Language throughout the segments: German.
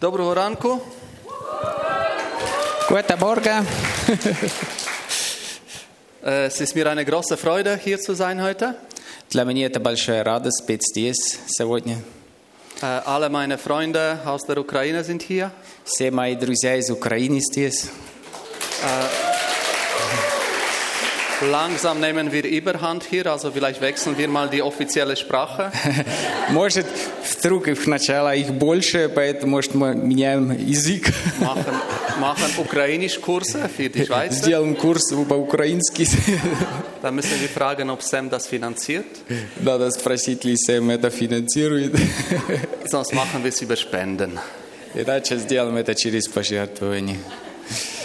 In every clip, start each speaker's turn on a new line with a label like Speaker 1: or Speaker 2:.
Speaker 1: Доброго ранку.
Speaker 2: Guten Morgen.
Speaker 1: Äh, Es ist mir eine große Freude, hier zu sein heute.
Speaker 2: Для меня это большая радость быть здесь сегодня.
Speaker 1: Äh, Alle meine Freunde aus der Ukraine sind hier.
Speaker 2: Все мои друзья из Украины здесь.
Speaker 1: Langsam nehmen wir Überhand hier, also vielleicht wechseln wir mal die offizielle Sprache.
Speaker 2: Может, вдруг их начало их больше, поэтому, может, мы меняем язык.
Speaker 1: Machen, machen Ukrainisch-Kurse für die Schweizer.
Speaker 2: Сделаем курс по-украински.
Speaker 1: Dann müssen wir fragen, ob Sam das finanziert.
Speaker 2: Надо спросить, ли Сэм это финансирует.
Speaker 1: Sonst machen wir es über Spenden.
Speaker 2: Иначе сделаем это через пожертвование.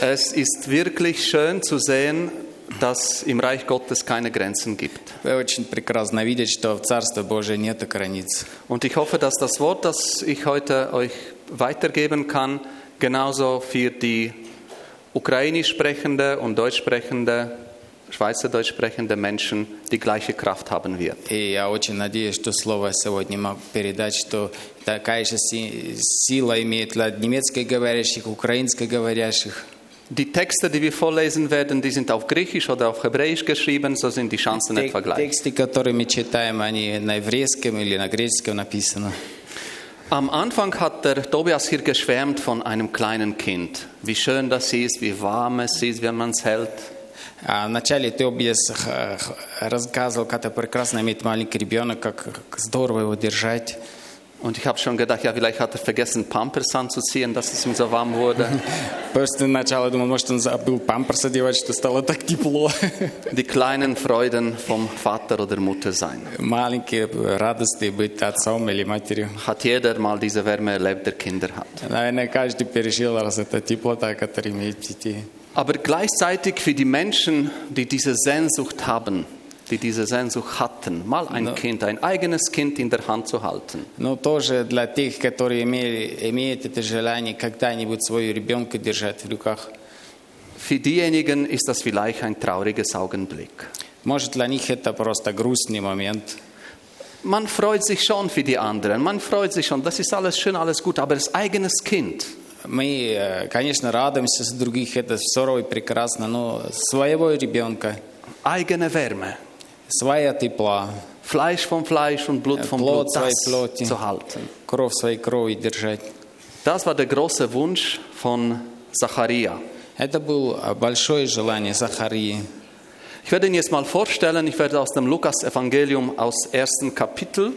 Speaker 1: Es ist wirklich schön zu sehen, dass im Reich Gottes keine Grenzen gibt.
Speaker 2: Очень прекрасно видеть, что в Царстве Божие нет границ.
Speaker 1: Und ich hoffe, dass das Wort, das ich heute euch weitergeben kann, genauso für die ukrainisch sprechende und deutsch sprechende, schweizerdeutsch sprechende Menschen die gleiche Kraft haben wird.
Speaker 2: И я очень надеюсь, что слово сегодня могу передать, что такая же си- сила имеет для немецкоговорящих, украинскоговорящих.
Speaker 1: Die Texte, die wir vorlesen werden, die sind auf Griechisch oder auf Hebräisch geschrieben, so sind die Chancen
Speaker 2: Те-
Speaker 1: etwa gleich.
Speaker 2: Тексты, которые мы читаем, они на еврейском или на греческом написаны.
Speaker 1: Am Anfang hat der Tobias hier geschwärmt von einem kleinen Kind. Wie schön das ist, wie warm es ist, wenn man es hält.
Speaker 2: А вначале Тобиас х- х- рассказывал, как это прекрасно иметь маленький ребенок, как как здорово его держать.
Speaker 1: Und ich habe schon gedacht, ja, vielleicht hat er vergessen, Pampers anzuziehen, dass es ihm so warm wurde.
Speaker 2: Просто сначала думал, может, он забыл памперс одевать, что стало так тепло.
Speaker 1: Die kleinen Freuden vom Vater oder Mutter sein.
Speaker 2: Маленькие радости быть отцом или матерью.
Speaker 1: Hat jeder mal diese Wärme erlebt, der Kinder hat.
Speaker 2: Наверное, каждый пережил раз это теплота, которая имеет детей.
Speaker 1: Aber gleichzeitig für die Menschen, die diese Sehnsucht haben, die diese Sehnsucht hatten, mal ein Kind, ein eigenes Kind in der Hand zu halten.
Speaker 2: Но тоже для тех, которые имели, имеют это желание когда-нибудь своего ребенка держать в руках.
Speaker 1: Für diejenigen ist das vielleicht ein trauriges Augenblick.
Speaker 2: Может, для них это просто грустный момент.
Speaker 1: Man freut sich schon für die anderen, man freut sich schon, das ist alles schön, alles gut, aber das eigenes Kind,
Speaker 2: Мы, э, конечно, радуемся за других, это здорово и прекрасно, но своего ребенка,
Speaker 1: eigene Wärme,
Speaker 2: своя тепла,
Speaker 1: Fleisch vom Fleisch und Blut vom
Speaker 2: Blut
Speaker 1: Blut,
Speaker 2: своей
Speaker 1: das
Speaker 2: плоти,
Speaker 1: zu halten.
Speaker 2: кровь своей крови держать.
Speaker 1: Das war der große Wunsch von Zacharia.
Speaker 2: Это было большое желание Захарии.
Speaker 1: Ich werde ihn jetzt mal vorstellen, ich werde aus dem Lukas-Evangelium aus ersten Kapitel,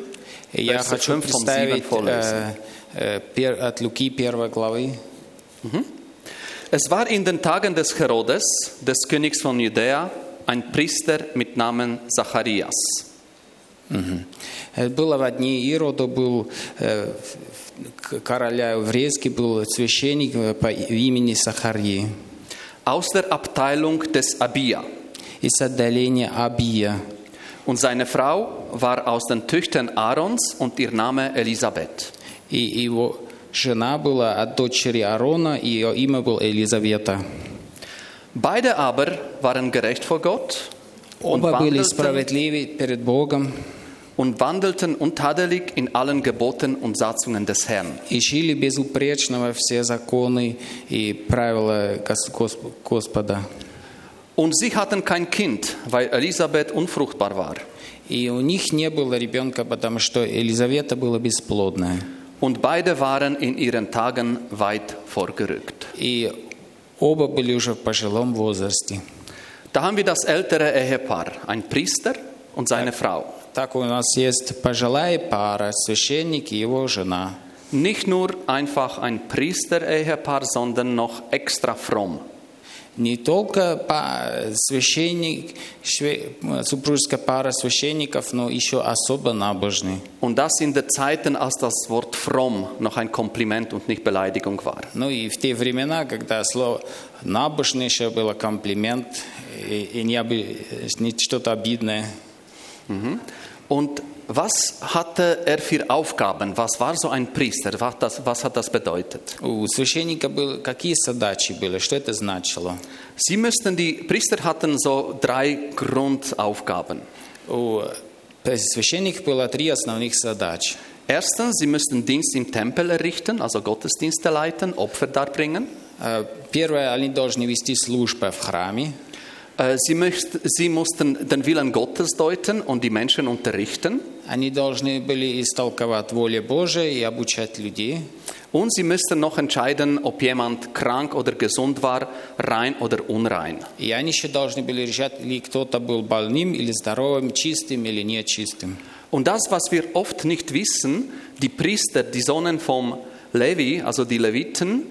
Speaker 2: И Я
Speaker 1: Verse
Speaker 2: хочу
Speaker 1: 5 vom 7
Speaker 2: представить
Speaker 1: vorlesen.
Speaker 2: э, э, пер- от Луки первой главы.
Speaker 1: Es war in den Tagen des Herodes, des Königs von Judäa, ein Priester mit Namen Zacharias.
Speaker 2: Это было в дни Ирода, был э, к- короля еврейский, был священник э, по имени Сахарии.
Speaker 1: aus der Abteilung des Abia.
Speaker 2: Из отдаления Абия.
Speaker 1: Und seine Frau war aus den Töchtern Aarons und ihr Name Elisabeth.
Speaker 2: И его жена была от дочери Аарона, и ее имя было Елизавета.
Speaker 1: Beide aber waren gerecht vor Gott und
Speaker 2: Оба были
Speaker 1: wandelten,
Speaker 2: справедливы перед Богом
Speaker 1: und wandelten untadelig in allen Geboten und Satzungen des Herrn.
Speaker 2: и жили безупречно во все законы и правила Гос- Гос- Господа.
Speaker 1: Und sie hatten kein Kind, weil Elisabeth unfruchtbar war.
Speaker 2: И у них не было ребенка, потому что Елизавета была бесплодная.
Speaker 1: Und beide waren in ihren Tagen weit vorgerückt.
Speaker 2: И оба были уже в пожилом возрасте.
Speaker 1: Da haben wir das ältere Ehepaar, ein Priester und seine Frau.
Speaker 2: Так у нас есть пожилая пара, священник и его жена.
Speaker 1: Nicht nur einfach ein Priester-Ehepaar, sondern noch extra fromm.
Speaker 2: Не только священник, супружеская пара священников, но еще особо набожный.
Speaker 1: Und das in den Zeiten, als das Wort fromm noch ein Kompliment und nicht Beleidigung war.
Speaker 2: Ну и в те времена, когда слово набожный еще было комплимент и, и не, не что-то обидное.
Speaker 1: Und was hatte er für Aufgaben? Was war so ein Priester? Was, das, was hat das bedeutet?
Speaker 2: У священника было, какие задачи были, что это значило?
Speaker 1: Sie müssten, die Priester hatten so drei Grundaufgaben.
Speaker 2: У священника было три основных задачи.
Speaker 1: Erstens, sie müssten Dienst im Tempel errichten, also Gottesdienste leiten, Opfer darbringen.
Speaker 2: Э, Первое, они должны вести службы в храме.
Speaker 1: Äh, Sie, möcht, sie mussten den Willen Gottes deuten und die Menschen unterrichten.
Speaker 2: Они должны были истолковать волю Божию и обучать людей.
Speaker 1: Und sie müssten noch entscheiden, ob jemand krank oder gesund war, rein oder unrein.
Speaker 2: И они еще должны были решать, ли кто-то был больным или здоровым, чистым или нечистым.
Speaker 1: Und das, was wir oft nicht wissen, die Priester, die Sohnen vom Levi, also die Leviten,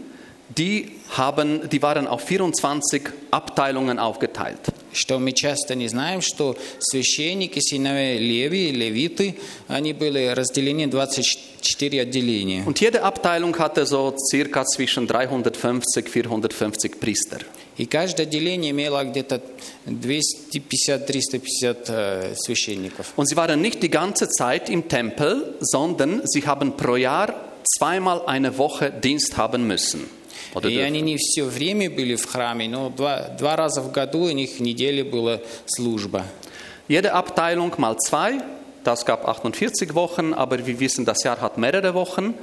Speaker 1: die, haben, die waren auf 24 Abteilungen aufgeteilt.
Speaker 2: Что мы часто не знаем, что священники, сыновья Леви, левиты, они были разделены в 24 отделения.
Speaker 1: Und jede Abteilung hatte so circa zwischen 350, 450 Priester.
Speaker 2: И каждое отделение имело где-то 250-350 э, священников.
Speaker 1: Und sie waren nicht die ganze Zeit im Tempel, sondern sie haben pro Jahr zweimal eine Woche Dienst haben müssen. Oder
Speaker 2: И
Speaker 1: dürfen.
Speaker 2: они не все время были в храме, но два, два раза в году у них в неделе была служба.
Speaker 1: Jede Abteilung mal zwei, das gab 48 Wochen, aber wir wissen, das Jahr hat mehrere Wochen.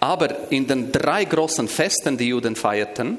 Speaker 1: Aber in den drei großen Festen, die Juden feierten,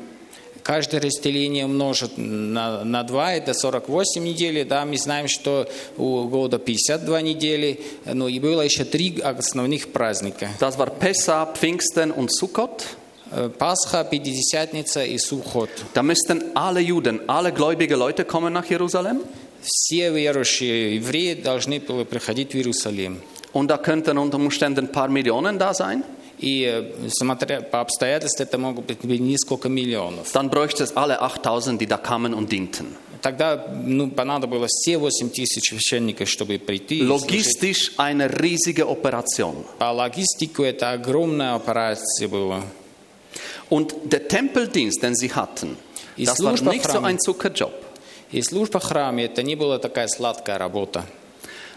Speaker 2: Каждое разделение умножить на, на 2, это 48 недель. Да, мы знаем, что у года 52 недели, но и было еще три основных праздника.
Speaker 1: das war Pessah, Pfingsten und Sukkot,
Speaker 2: Э, Пасха, Пятидесятница и Сухот.
Speaker 1: da müssten alle Juden, alle gläubige Leute kommen nach Jerusalem.
Speaker 2: Все верующие евреи должны были приходить в Иерусалим.
Speaker 1: Und da könnten unter Umständen ein paar Millionen da sein.
Speaker 2: И э, смотря по обстоятельствам, это могут быть несколько миллионов.
Speaker 1: Dann bräuchte es alle 8000, die da kamen und dienten.
Speaker 2: Тогда ну, понадобилось все 8 тысяч священников, чтобы прийти. и служить.
Speaker 1: Logistisch eine riesige Operation.
Speaker 2: По логистику это огромная операция была.
Speaker 1: Und der Tempeldienst, den sie hatten,
Speaker 2: Die
Speaker 1: das war
Speaker 2: Служба
Speaker 1: nicht so
Speaker 2: храма.
Speaker 1: ein Zuckerjob.
Speaker 2: И служба в храме это не была такая сладкая работа.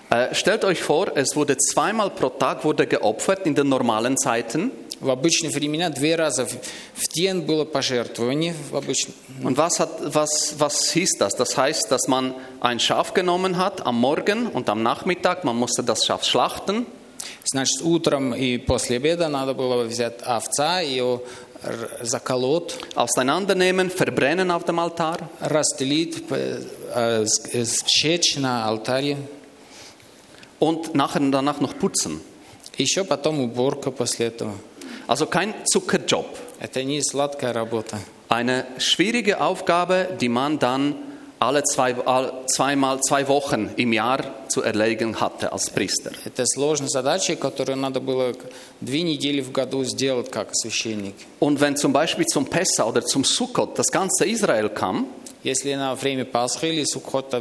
Speaker 1: Äh, stellt euch vor, es wurde zweimal pro Tag wurde geopfert in den normalen Zeiten.
Speaker 2: В обычные времена две раза в в день было пожертвование. В обычно...
Speaker 1: Und was, hat, was, was hieß das? Das heißt, dass man ein Schaf genommen hat am Morgen und am Nachmittag, man musste das Schaf schlachten.
Speaker 2: Значит, утром и после обеда надо было взять овца, ее р- заколоть,
Speaker 1: auseinandernehmen, verbrennen auf dem Altar.
Speaker 2: расстелить, п- э, с- э, сжечь на алтаре.
Speaker 1: und nachher danach noch putzen.
Speaker 2: Еще потом уборка после этого.
Speaker 1: Also kein Zuckerjob.
Speaker 2: Это не сладкая работа.
Speaker 1: Eine schwierige Aufgabe, die man dann alle zwei, all- zweimal, zwei Wochen im Jahr zu erledigen hatte als Priester.
Speaker 2: Это сложная задача, которую надо было к- две недели в году сделать как священник.
Speaker 1: Und wenn zum Beispiel zum Pessa oder zum Sukkot das ganze Israel kam,
Speaker 2: Если на время Пасхи или Сукхота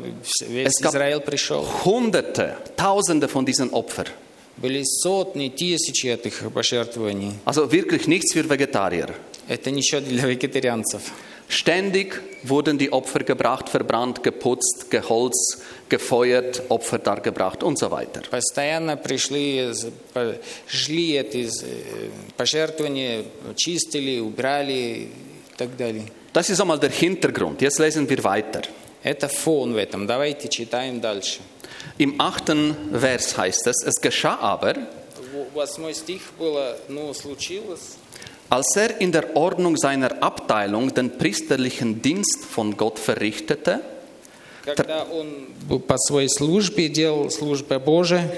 Speaker 2: весь
Speaker 1: Es gab-
Speaker 2: Израиль пришел,
Speaker 1: Hunderte, Tausende von diesen Opfern.
Speaker 2: были сотни, тысячи этих пожертвований.
Speaker 1: Also wirklich nichts für Vegetarier.
Speaker 2: Это ничего для вегетарианцев.
Speaker 1: Ständig wurden die Opfer gebracht, verbrannt, geputzt, geholzt, gefeuert, Opfer dargebracht und so weiter.
Speaker 2: Постоянно пришли, з- по- шли эти э, пожертвования, чистили, убрали и так далее.
Speaker 1: Das ist einmal der Hintergrund. Jetzt lesen wir weiter.
Speaker 2: Это фон в этом. Давайте читаем дальше.
Speaker 1: Im achten Vers heißt es, es geschah aber,
Speaker 2: В- Восьмой стих было, ну, случилось,
Speaker 1: als er in der Ordnung seiner Abteilung den priesterlichen Dienst von Gott verrichtete,
Speaker 2: когда он по своей службе делал службу Божия,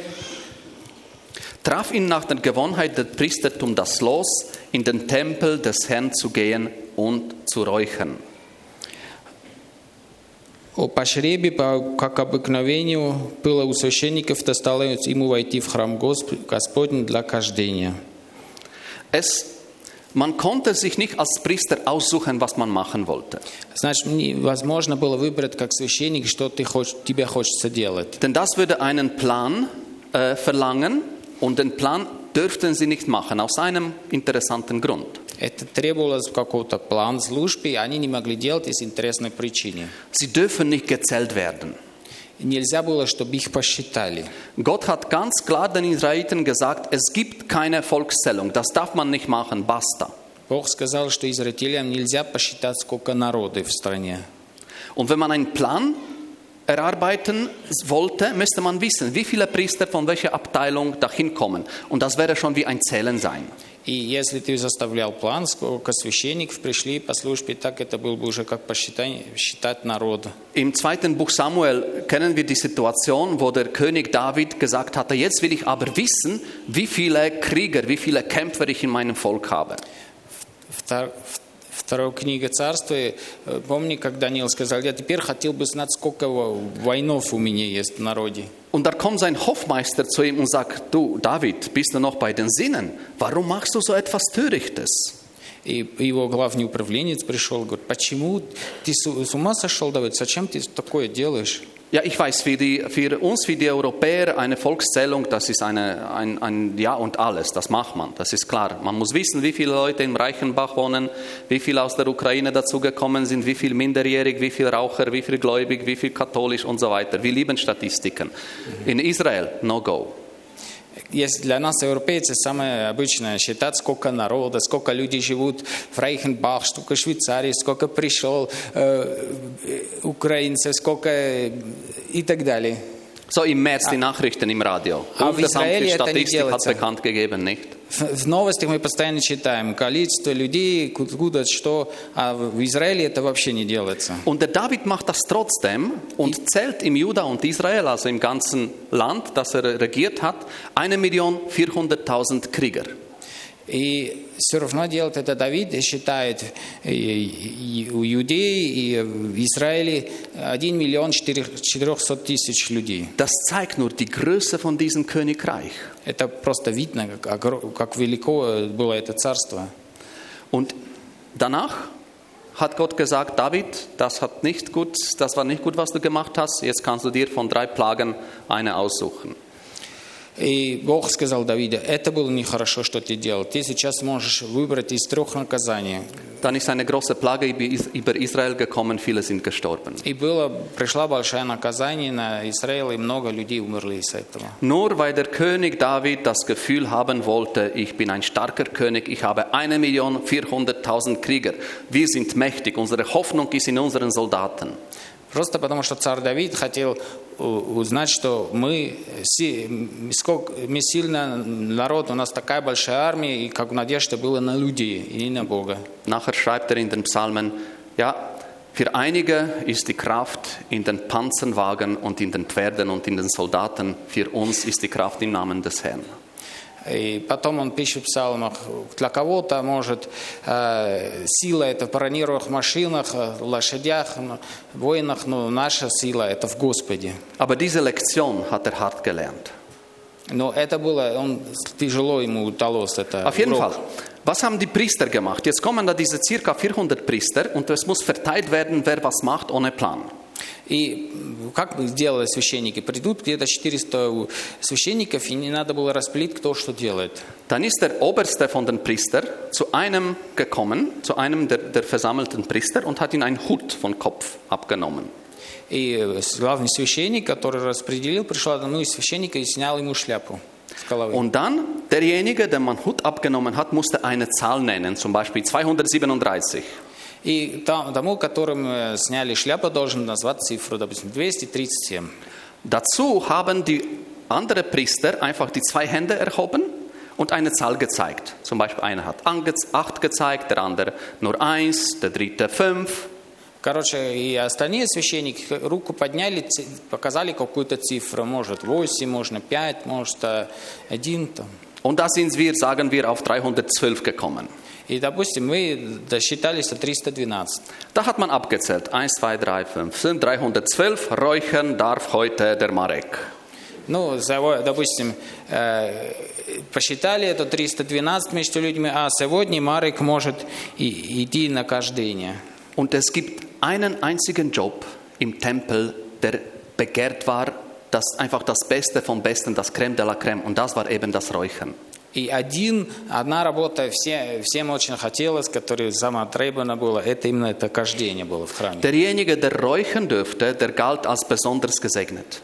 Speaker 1: traf ihn nach der Gewohnheit des Priestertums das Los, in den Tempel des Herrn zu gehen und zu räuchern.
Speaker 2: О, По шребе, по, как обыкновению, было у священников, достало ему войти в храм Госп- Господень для кождения.
Speaker 1: Es, man konnte sich nicht als Priester aussuchen, was man machen wollte.
Speaker 2: Значит, невозможно было выбрать как священник, что ты хочешь, тебе хочется делать.
Speaker 1: Denn das würde einen Plan äh, verlangen und den Plan dürften sie nicht machen, aus einem interessanten Grund.
Speaker 2: Это требовалось какого-то плана службы, и они не могли делать из интересной причины.
Speaker 1: Sie dürfen nicht gezählt werden.
Speaker 2: Нельзя было, чтобы их посчитали.
Speaker 1: Gott hat ganz klar den Israeliten gesagt, es gibt keine Volkszählung, das darf man nicht machen, basta.
Speaker 2: Бог сказал, что израильтянам нельзя посчитать, сколько народы в стране.
Speaker 1: Und wenn man einen Plan erarbeiten wollte, müsste man wissen, wie viele Priester von welcher Abteilung dahin kommen. Und das wäre schon wie ein Zählen sein.
Speaker 2: И если ты составлял план, сколько священников пришли по службе, так это было бы уже как посчитать считать народ.
Speaker 1: Im zweiten Buch Samuel kennen wir die Situation, wo der König David gesagt hatte, jetzt will ich aber wissen, wie viele Krieger, wie viele Kämpfer ich in meinem Volk habe.
Speaker 2: Втор- Вторая книга царства, э, помни, как Даниил сказал, я теперь хотел бы знать, сколько во- воинов у меня есть в народе.
Speaker 1: Und da kommt sein Hofmeister zu ihm und sagt, du David, bist du noch bei den Sinnen? Warum machst du so etwas Törichtes?
Speaker 2: И его главный управленец пришел, говорит, почему ты с ума сошел, Давид, зачем ты такое делаешь?
Speaker 1: Ja, ich weiß, für, die, für uns, für die Europäer, eine Volkszählung, das ist eine, ein, ein Ja und alles, das macht man, das ist klar. Man muss wissen, wie viele Leute im Reichenbach wohnen, wie viele aus der Ukraine dazugekommen sind, wie viel minderjährig, wie viel Raucher, wie viel gläubig, wie viel katholisch und so weiter. Wir lieben Statistiken. In Israel, no go.
Speaker 2: Есть для нас, европейцев, самое обычное считать, сколько народа, сколько людей живут в Рейхенбах, сколько Швейцарии, сколько пришел э, э, украинцев, сколько э, и так далее.
Speaker 1: So im März die Nachrichten im Radio.
Speaker 2: Aber
Speaker 1: Bundesamt für
Speaker 2: Israel это не
Speaker 1: Statistik hat
Speaker 2: делается.
Speaker 1: bekannt gegeben, nicht?
Speaker 2: В в новостях мы постоянно читаем количество людей, куда что, а в Израиле это вообще не делается.
Speaker 1: Und der David macht das trotzdem und zählt im Juda und Israel, also im ganzen Land, das er regiert hat, 1.400.000 Krieger.
Speaker 2: И все равно делает это Давид, и считает и, и у иудеи, и в Израиле 1 миллион 400 тысяч людей.
Speaker 1: Das zeigt nur die Größe von diesem Königreich.
Speaker 2: Это просто видно, как, огро- как велико было это царство.
Speaker 1: Und danach hat Gott gesagt, David, das, hat nicht gut, das war nicht gut, was du gemacht hast, jetzt kannst du dir von drei Plagen eine aussuchen.
Speaker 2: И Бог сказал Давиду, это было нехорошо, что ты делал. Ты сейчас можешь выбрать из трех наказаний.
Speaker 1: Dann ist eine große Plage über Is- über Israel gekommen, viele sind gestorben.
Speaker 2: И было, пришла большое наказание на Израиль, и много людей умерли из этого.
Speaker 1: Nur weil der König David das Gefühl haben wollte, ich bin ein starker König, ich habe 1.400.000 Krieger, wir sind mächtig, unsere Hoffnung ist in unseren Soldaten.
Speaker 2: Просто потому, что царь Давид хотел узнать, что мы, сколько, мы сильно народ, у нас такая большая армия, и как надежда была на людей, и не на Бога.
Speaker 1: Nachher schreibt er in den Psalmen, ja, für einige ist die Kraft in den Panzerwagen und in den Pferden und in den Soldaten, für uns ist die Kraft im Namen des Herrn.
Speaker 2: И потом он пишет в псалмах, для кого-то, может, э, сила это в бронированных машинах, э, лошадях, воинах, но наша сила это в Господе.
Speaker 1: Aber diese Lektion hat er hart gelernt.
Speaker 2: Но это было, он, тяжело ему удалось это.
Speaker 1: Auf jeden
Speaker 2: урок.
Speaker 1: Fall. Was haben die Priester gemacht? Jetzt kommen da diese circa 400 Priester und es muss verteilt werden, wer was macht ohne Plan.
Speaker 2: И как сделали священники? Придут где-то 400 священников, и не надо было распилить, кто что делает.
Speaker 1: Dann ist der Oberste von den Priester zu einem gekommen, zu einem der, der versammelten Priester und hat ihm einen Hut vom Kopf abgenommen.
Speaker 2: И главный священник, который распределил, пришел одному из священника и снял ему шляпу.
Speaker 1: Und dann derjenige, der man Hut abgenommen hat, musste eine Zahl nennen, zum Beispiel 237.
Speaker 2: И тому, которым э, сняли шляпу, должен назвать цифру, допустим, 237.
Speaker 1: Dazu haben die anderen Priester einfach die zwei Hände erhoben und eine Zahl gezeigt. Zum Beispiel einer hat acht gezeigt, der andere nur eins, der dritte fünf.
Speaker 2: Короче, и остальные священники руку подняли, показали какую-то цифру. Может 8, можно 5, может э, 1. Там.
Speaker 1: Und da sind wir, sagen wir, auf 312 gekommen.
Speaker 2: И, допустим, мы досчитались до 312.
Speaker 1: Da hat man abgezählt. 1, 2, 3, 5, sind 312. Räuchern darf heute der Marek.
Speaker 2: Ну, заво- допустим, э, посчитали это 312 между людьми, а сегодня Марик может и- идти на кождение.
Speaker 1: Und es gibt einen einzigen Job im Tempel, der begehrt war, das einfach das Beste vom Besten, das Creme de la Creme. Und das war eben das Räuchern.
Speaker 2: И один, одна работа все, всем очень хотелось, которая самотребована была, это именно это кождение было в храме.
Speaker 1: Derjenige, der räuchern dürfte, der galt als besonders gesegnet.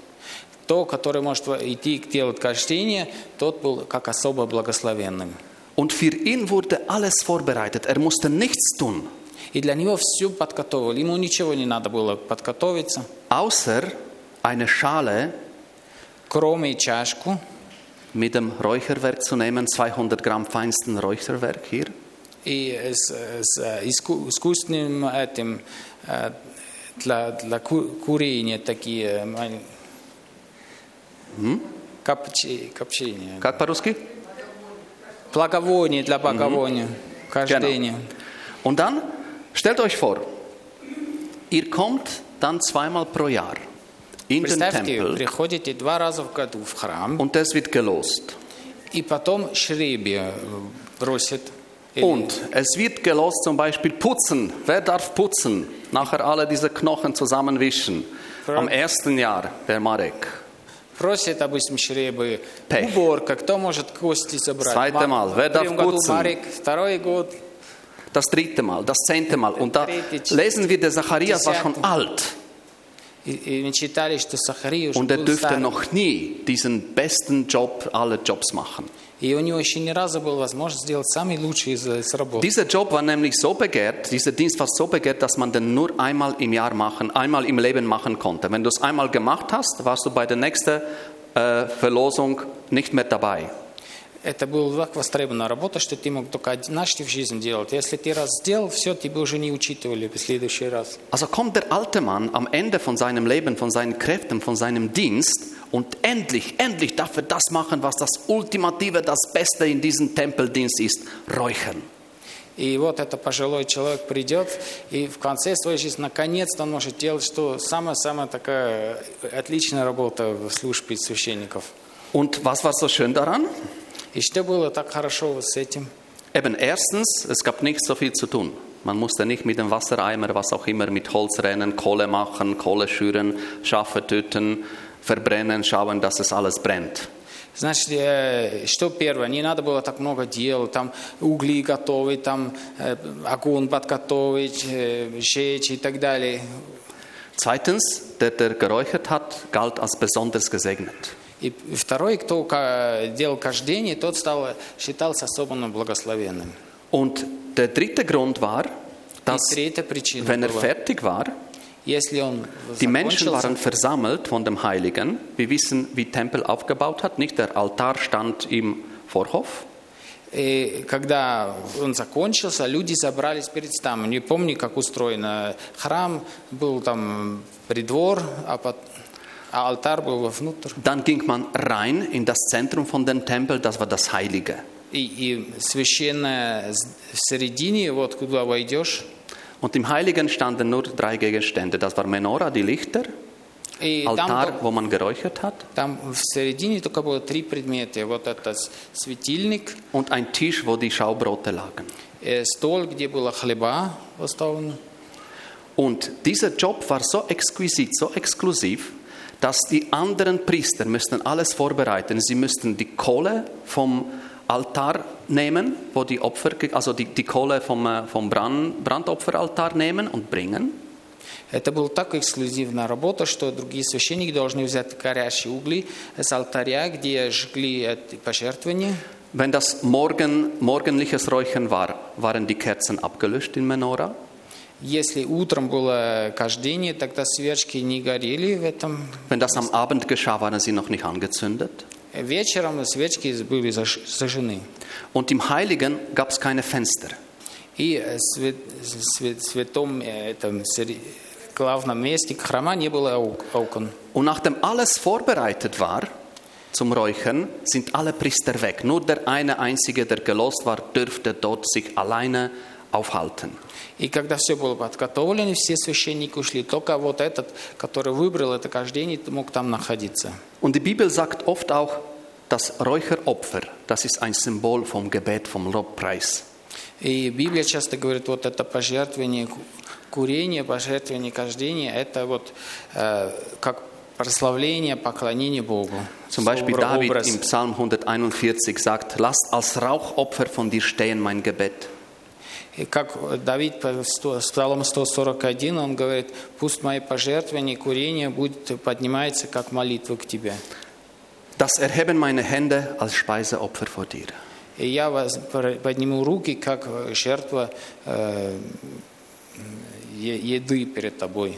Speaker 2: То, который может идти делать кождение, тот был как особо благословенным.
Speaker 1: Und für ihn wurde alles vorbereitet. Er musste nichts tun,
Speaker 2: И для него все подготовили. Ему ничего не надо было подготовиться.
Speaker 1: außer eine Schale
Speaker 2: кроме чашку
Speaker 1: mit dem Räucherwerk zu nehmen, 200 Gramm feinsten Räucherwerk hier.
Speaker 2: и с, с, э, иску- искусственным этим э, для, для ку- курения такие маль- копчи- копчения.
Speaker 1: Как по-русски?
Speaker 2: Благовоние для благовония, хождения.
Speaker 1: Und dann stellt euch vor, ihr kommt dann zweimal pro Jahr in den
Speaker 2: Представьте,
Speaker 1: Tempel
Speaker 2: приходите два раза в году в храм,
Speaker 1: und es wird gelost.
Speaker 2: и потом шребия бросят. Или-
Speaker 1: Und es wird gelost zum Beispiel putzen. Wer darf putzen? Nachher alle diese Knochen zusammenwischen. Am ersten Jahr, der Marek.
Speaker 2: Просит, допустим, шребы,
Speaker 1: Пех.
Speaker 2: уборка, кто может кости забрать?
Speaker 1: Zweite
Speaker 2: Ма-
Speaker 1: Mal, wer
Speaker 2: в
Speaker 1: darf
Speaker 2: первом году
Speaker 1: putzen?
Speaker 2: Марик, второй год.
Speaker 1: Das dritte Mal, das zehnte Mal. Und da
Speaker 2: Dritte,
Speaker 1: lesen wir, der Zacharias war schon
Speaker 2: Desierte.
Speaker 1: alt. Und er dürfte noch nie diesen besten Job aller Jobs machen. Dieser Job war nämlich so begehrt, dieser Dienst war so begehrt, dass man den nur einmal im Jahr machen, einmal im Leben machen konnte. Wenn du es einmal gemacht hast, warst du bei der nächsten äh, Verlosung nicht mehr dabei.
Speaker 2: Это была так востребованная работа, что ты мог только однажды в жизни делать. Если ты раз сделал, все, тебя уже не учитывали в следующий раз.
Speaker 1: Also kommt der alte Mann am Ende von seinem Leben, von seinen Kräften, von seinem Dienst und endlich, endlich darf er das machen, was das Ultimative, das Beste in diesem Tempeldienst ist, räuchern.
Speaker 2: И вот это пожилой человек придет, и в конце своей жизни наконец-то он может делать, что самая-самая такая отличная работа в службе священников.
Speaker 1: Und was war so schön daran?
Speaker 2: И что было так хорошо вот с этим?
Speaker 1: Eben erstens, es gab nicht so viel zu tun. Man musste nicht mit dem Wassereimer, was auch immer, mit Holz rennen, Kohle machen, Kohle schüren, Schafe töten, verbrennen, schauen, dass es alles brennt.
Speaker 2: Значит, э, что первое? Не надо было так много дел, там угли готовить, там э, огонь подготовить, э, жечь и так далее.
Speaker 1: Zweitens, der, der geräuchert hat, galt als besonders gesegnet.
Speaker 2: И второй, кто делал кождение, тот стал, считался особенно благословенным.
Speaker 1: Und der dritte Grund war, dass, wenn er fertig war, die Menschen waren versammelt von dem Heiligen. Wir wissen, wie Tempel aufgebaut hat. Nicht der Altar stand im Vorhof,
Speaker 2: И когда он закончился, люди собрались перед храмом. Не помню, как устроено. Храм был там придвор, а, пот-
Speaker 1: Dann ging man rein in das Zentrum von dem Tempel, das war das Heilige.
Speaker 2: И, и священное с- в середине, вот куда войдешь,
Speaker 1: Und im Heiligen standen nur drei Gegenstände. Das war Menora, die Lichter,
Speaker 2: и там,
Speaker 1: Altar,
Speaker 2: тол-
Speaker 1: wo man geräuchert hat,
Speaker 2: там в середине только было три предмета. Вот этот светильник,
Speaker 1: und ein Tisch, wo die Schaubrote lagen.
Speaker 2: э, стол, где было хлеба поставлено.
Speaker 1: Und dieser Job war so exquisit, so exklusiv, dass die anderen Priester müssten alles vorbereiten. Sie müssten die Kohle vom Altar nehmen, wo die Opfer, ge- also die, die Kohle vom, äh, vom Brand, Brandopferaltar nehmen und bringen.
Speaker 2: Это была так эксклюзивная работа, что другие священники должны взять горящие угли с алтаря, где жгли эти пожертвования.
Speaker 1: Wenn das Morgen, morgendliches Räuchern war, waren die Kerzen abgelöscht in Menora.
Speaker 2: Если утром было кождение, тогда свечки не горели в этом.
Speaker 1: Wenn das am Abend geschah, waren sie noch nicht angezündet.
Speaker 2: Вечером свечки были заж- зажжены.
Speaker 1: Und im Heiligen gab es keine Fenster.
Speaker 2: И в свят- свят- святом э, этом сери- главном месте храма не было ок- окон.
Speaker 1: Und nachdem alles vorbereitet war zum Räuchern, sind alle Priester weg. Nur der eine einzige, der gelost war, dürfte dort sich alleine aufhalten.
Speaker 2: И когда все было подготовлено, все священники ушли. Только вот этот, который выбрал это кождение, мог там находиться.
Speaker 1: Und die Bibel sagt oft auch, das Räucheropfer, das ist ein Symbol vom Gebet, vom Lobpreis.
Speaker 2: И Библия часто говорит, вот это пожертвование, ку- курение, пожертвование, кождение, это вот э, как прославление, поклонение Богу.
Speaker 1: Zum Beispiel David im Psalm 141 sagt, lasst als Rauchopfer von dir stehen mein Gebet.
Speaker 2: И как Давид Псалом 141, он говорит, пусть мои пожертвования, курение будет поднимается как молитва к тебе.
Speaker 1: Das erheben meine Hände als Speiseopfer vor dir.
Speaker 2: И я подниму руки, как жертва э, еды перед тобой.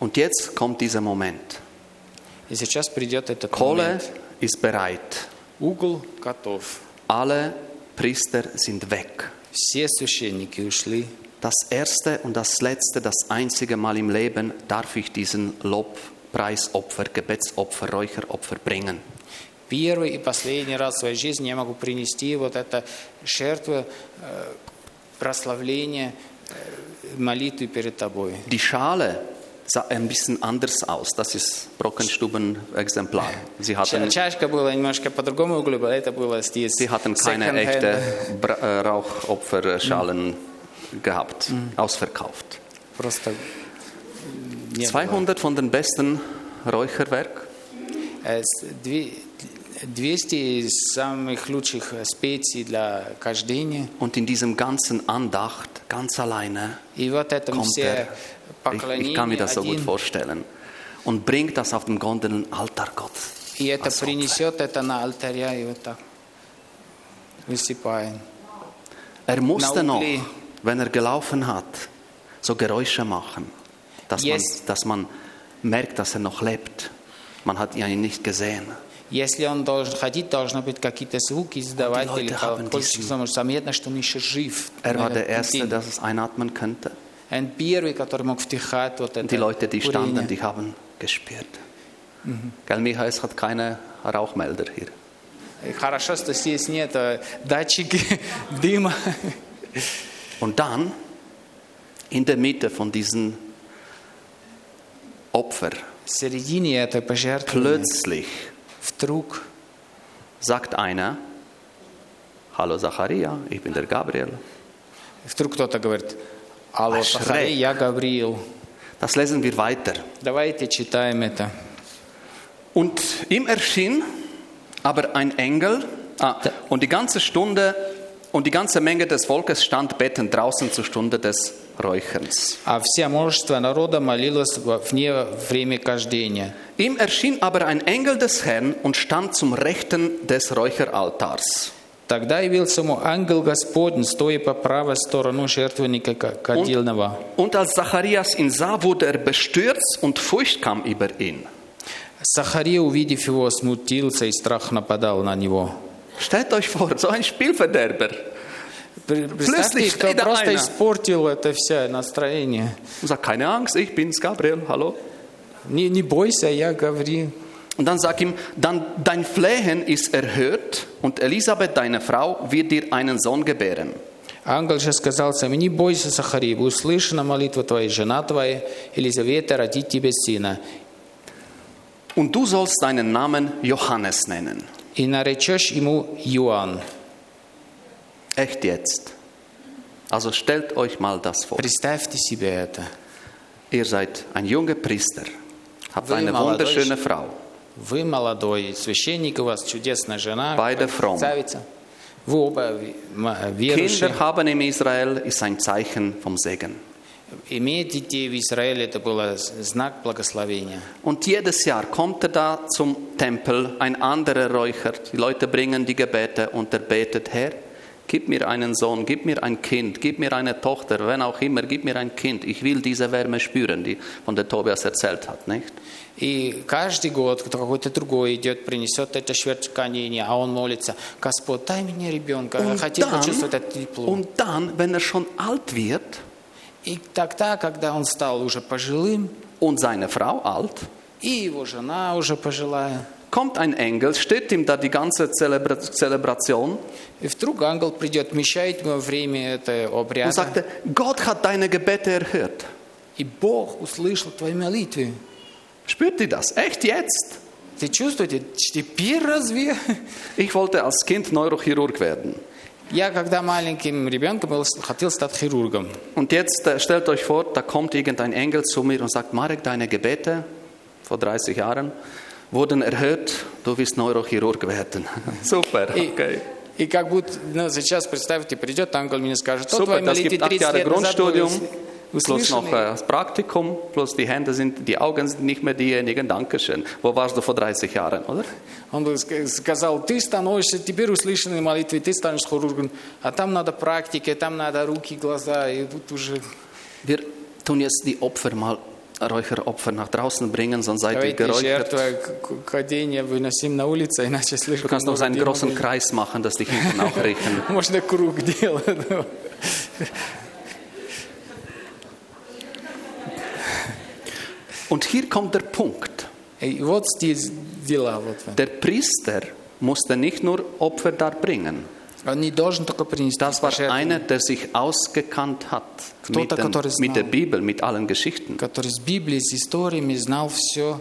Speaker 1: Und jetzt kommt dieser Moment.
Speaker 2: И сейчас придет этот
Speaker 1: Kohle
Speaker 2: момент.
Speaker 1: ist bereit.
Speaker 2: Угол готов.
Speaker 1: Alle Priester sind weg.
Speaker 2: Все священники ушли.
Speaker 1: Das erste und das letzte, das einzige Mal im Leben darf ich diesen Lobpreisopfer, Gebetsopfer, Räucheropfer bringen.
Speaker 2: Первый и последний раз в своей жизни я могу принести вот это жертву, э, прославление, э, молитву перед тобой.
Speaker 1: Die Schale sah ein bisschen anders aus. Das ist Brockenstuben-Exemplar. Sie
Speaker 2: Ча-
Speaker 1: hatten,
Speaker 2: Чашка была немножко по-другому выглядела, это было здесь.
Speaker 1: sie hatten keine
Speaker 2: second-hand.
Speaker 1: echte Bra- äh, Rauchopferschalen gehabt, ausverkauft.
Speaker 2: Просто не было.
Speaker 1: 200 von den besten Räucherwerk
Speaker 2: Э, с- две- 200 из самых лучших э, специй для кождения.
Speaker 1: und in diesem ganzen Andacht, ganz alleine,
Speaker 2: И вот это
Speaker 1: kommt
Speaker 2: все
Speaker 1: er. Ich, ich kann mir
Speaker 2: поклонения
Speaker 1: das so gut
Speaker 2: один.
Speaker 1: vorstellen. Und bringt das auf dem goldenen Altar Gottes.
Speaker 2: И это
Speaker 1: als Opfer.
Speaker 2: принесет это на алтаря и вот так высыпаем.
Speaker 1: Er musste
Speaker 2: Na,
Speaker 1: noch,
Speaker 2: Uli.
Speaker 1: wenn er gelaufen hat, so Geräusche machen, dass,
Speaker 2: Yes.
Speaker 1: man, dass man merkt, dass er noch lebt. Man hat ihn nicht gesehen.
Speaker 2: Если он должен ходить, должны быть какие-то звуки издавать
Speaker 1: Leute
Speaker 2: или
Speaker 1: haben
Speaker 2: колокольчик,
Speaker 1: diesen-
Speaker 2: потому что заметно, что он еще жив.
Speaker 1: Er war der
Speaker 2: Этот
Speaker 1: Erste,
Speaker 2: день.
Speaker 1: der es einatmen könnte.
Speaker 2: Он первый, который мог вдыхать вот это
Speaker 1: Und die Leute, die standen,
Speaker 2: курение.
Speaker 1: die haben gespürt. Gell, Micha, es hat keine Rauchmelder hier.
Speaker 2: И Хорошо, что здесь нет э, датчики дыма.
Speaker 1: Und dann, in der Mitte von diesen Opfer,
Speaker 2: В середине этой пожертвования
Speaker 1: plötzlich
Speaker 2: вдруг
Speaker 1: sagt einer, Hallo Zacharia, ich bin der Gabriel.
Speaker 2: Вдруг кто-то говорит, алло,
Speaker 1: Аж
Speaker 2: Сахарей,
Speaker 1: рек.
Speaker 2: я Гавриил.
Speaker 1: Das lesen wir weiter.
Speaker 2: Давайте читаем это.
Speaker 1: Und ihm erschien aber ein Engel, ah, und die ganze Stunde und die ganze Menge des Volkes stand bettend draußen zur Stunde des Räucherns.
Speaker 2: А все множество народа молилось во- вне время кождения.
Speaker 1: Ihm erschien aber ein Engel des Herrn und stand zum Rechten des Räucheraltars.
Speaker 2: Тогда явился ему ангел Господень, стоя по правой сторону жертвенника ка- кадильного.
Speaker 1: Und als Zacharias ihn sah, wurde er bestürzt und Furcht kam über ihn.
Speaker 2: Сахария, увидев его, смутился и страх нападал на него.
Speaker 1: Stellt euch vor, so ein Spielverderber.
Speaker 2: Пр- Представьте, кто просто
Speaker 1: einer.
Speaker 2: испортил это все настроение.
Speaker 1: Und sagt, keine Angst, ich bin's, Gabriel, hallo.
Speaker 2: Не, не бойся, я говори.
Speaker 1: Und dann sagt ihm, dann dein Flehen ist erhört und Elisabeth, deine Frau, wird dir einen Sohn gebären.
Speaker 2: Ангел же сказал сам, не бойся, Сахарий, услышана молитва твоя, жена твоя, Елизавета, родит тебе сына.
Speaker 1: Und du sollst deinen Namen Johannes nennen.
Speaker 2: И наречешь ему Иоанн.
Speaker 1: Echt jetzt. Also stellt euch mal das vor.
Speaker 2: Представьте себе это.
Speaker 1: Ihr seid ein junger Priester, habt
Speaker 2: Вы
Speaker 1: eine
Speaker 2: молодой
Speaker 1: wunderschöne Frau.
Speaker 2: Вы молодой священник, у вас чудесная жена,
Speaker 1: Beide fromm.
Speaker 2: красавица. Вы оба ви- м- верующие.
Speaker 1: Kinder haben in Israel ist ein Zeichen vom Segen.
Speaker 2: Иметь детей в Израиле это было знак благословения.
Speaker 1: Und jedes Jahr kommt er da zum Tempel, ein anderer Räucher. Die Leute bringen die Gebete und er betet, Herr, gib mir einen Sohn, gib mir ein Kind, gib mir eine Tochter, wenn auch immer, gib mir ein Kind. Ich will diese Wärme spüren, die von der Tobias erzählt hat, nicht?
Speaker 2: И каждый год кто какой-то другой идет, принесет это швертканение, а он молится, Господь, дай мне ребенка, я
Speaker 1: Und
Speaker 2: хотел
Speaker 1: dann,
Speaker 2: почувствовать это тепло.
Speaker 1: und dann, wenn er schon alt wird
Speaker 2: И тогда, когда он стал уже пожилым,
Speaker 1: und seine Frau alt,
Speaker 2: и его жена уже пожилая,
Speaker 1: kommt ein Engel, steht ihm da die ganze Zelebra Zelebration
Speaker 2: и вдруг ангел придет, вмещает ему время этого
Speaker 1: und
Speaker 2: обряда,
Speaker 1: sagte, Gott hat deine Gebete erhört.
Speaker 2: и Бог услышал твои молитвы.
Speaker 1: Spürt ihr das? Echt jetzt?
Speaker 2: Ты чувствуете, теперь разве?
Speaker 1: Ich wollte als Kind Neurochirurg werden.
Speaker 2: Я, когда маленьким ребенком был, хотел стать хирургом.
Speaker 1: Und jetzt äh, stellt euch vor, da kommt irgendein Engel zu mir und sagt, Marek, deine Gebete vor 30 Jahren wurden erhört, du wirst Neurochirurg werden. Super,
Speaker 2: И,
Speaker 1: okay.
Speaker 2: и как будто, ну, сейчас представьте, придет ангел, мне скажет, то
Speaker 1: Super,
Speaker 2: твои
Speaker 1: das
Speaker 2: молитвы
Speaker 1: gibt acht
Speaker 2: 30
Speaker 1: Jahre
Speaker 2: лет назад были
Speaker 1: Grundstudium, plus noch
Speaker 2: услышаны.
Speaker 1: äh, das Praktikum, plus die Hände sind, die Augen sind nicht mehr diejenigen. Dankeschön. Wo warst du vor 30 Jahren, oder?
Speaker 2: Он бы ск- сказал, ты становишься, теперь услышанные молитвы, ты станешь хирургом, а там надо практика, там надо руки, глаза, и тут уже...
Speaker 1: Wir tun jetzt die Opfer mal Räucheropfer nach draußen bringen, sonst seid ihr
Speaker 2: Давайте
Speaker 1: geräuchert.
Speaker 2: жертвы к- кадения выносим на улице, иначе
Speaker 1: Du
Speaker 2: слишком
Speaker 1: kannst noch
Speaker 2: много
Speaker 1: einen
Speaker 2: дыма
Speaker 1: großen
Speaker 2: будет.
Speaker 1: Kreis machen, dass die hinten auch riechen.
Speaker 2: Можно круг делать. да.
Speaker 1: Und hier kommt der Punkt.
Speaker 2: И вот здесь дела. Вот. в этом.
Speaker 1: Der Priester musste nicht nur Opfer darbringen.
Speaker 2: Он не должен только принести
Speaker 1: Das war
Speaker 2: пожертвования,
Speaker 1: einer, der sich ausgekannt hat mit,
Speaker 2: Кто-то,
Speaker 1: den,
Speaker 2: который
Speaker 1: mit der
Speaker 2: знал.
Speaker 1: Bibel, mit allen Geschichten.
Speaker 2: который с Библией, с историями знал все,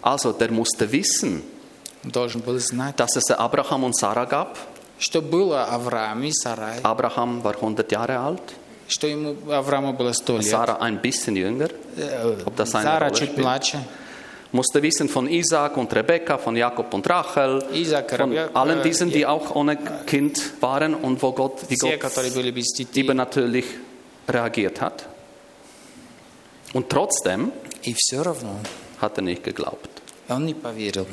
Speaker 1: Also der musste wissen,
Speaker 2: должен был знать,
Speaker 1: dass es Abraham und Sarah gab.
Speaker 2: что было Авраам и Сарай,
Speaker 1: Abraham war 100 Jahre alt,
Speaker 2: что ему Аврааму было сто лет,
Speaker 1: Sarah ein bisschen jünger.
Speaker 2: Э,
Speaker 1: ob das eine
Speaker 2: Сара
Speaker 1: Rolle
Speaker 2: чуть
Speaker 1: spielt.
Speaker 2: младше,
Speaker 1: Musste wissen von Isaac und Rebekka, von Jakob und Rachel,
Speaker 2: Isaac,
Speaker 1: von
Speaker 2: Rebekka,
Speaker 1: allen diesen, die
Speaker 2: Ja-
Speaker 1: auch ohne Kind waren und wo Gott, wie
Speaker 2: все,
Speaker 1: Gott
Speaker 2: которые были без детей.
Speaker 1: übernatürlich reagiert hat. Und trotzdem
Speaker 2: И все равно
Speaker 1: hat er nicht geglaubt.
Speaker 2: он не поверил.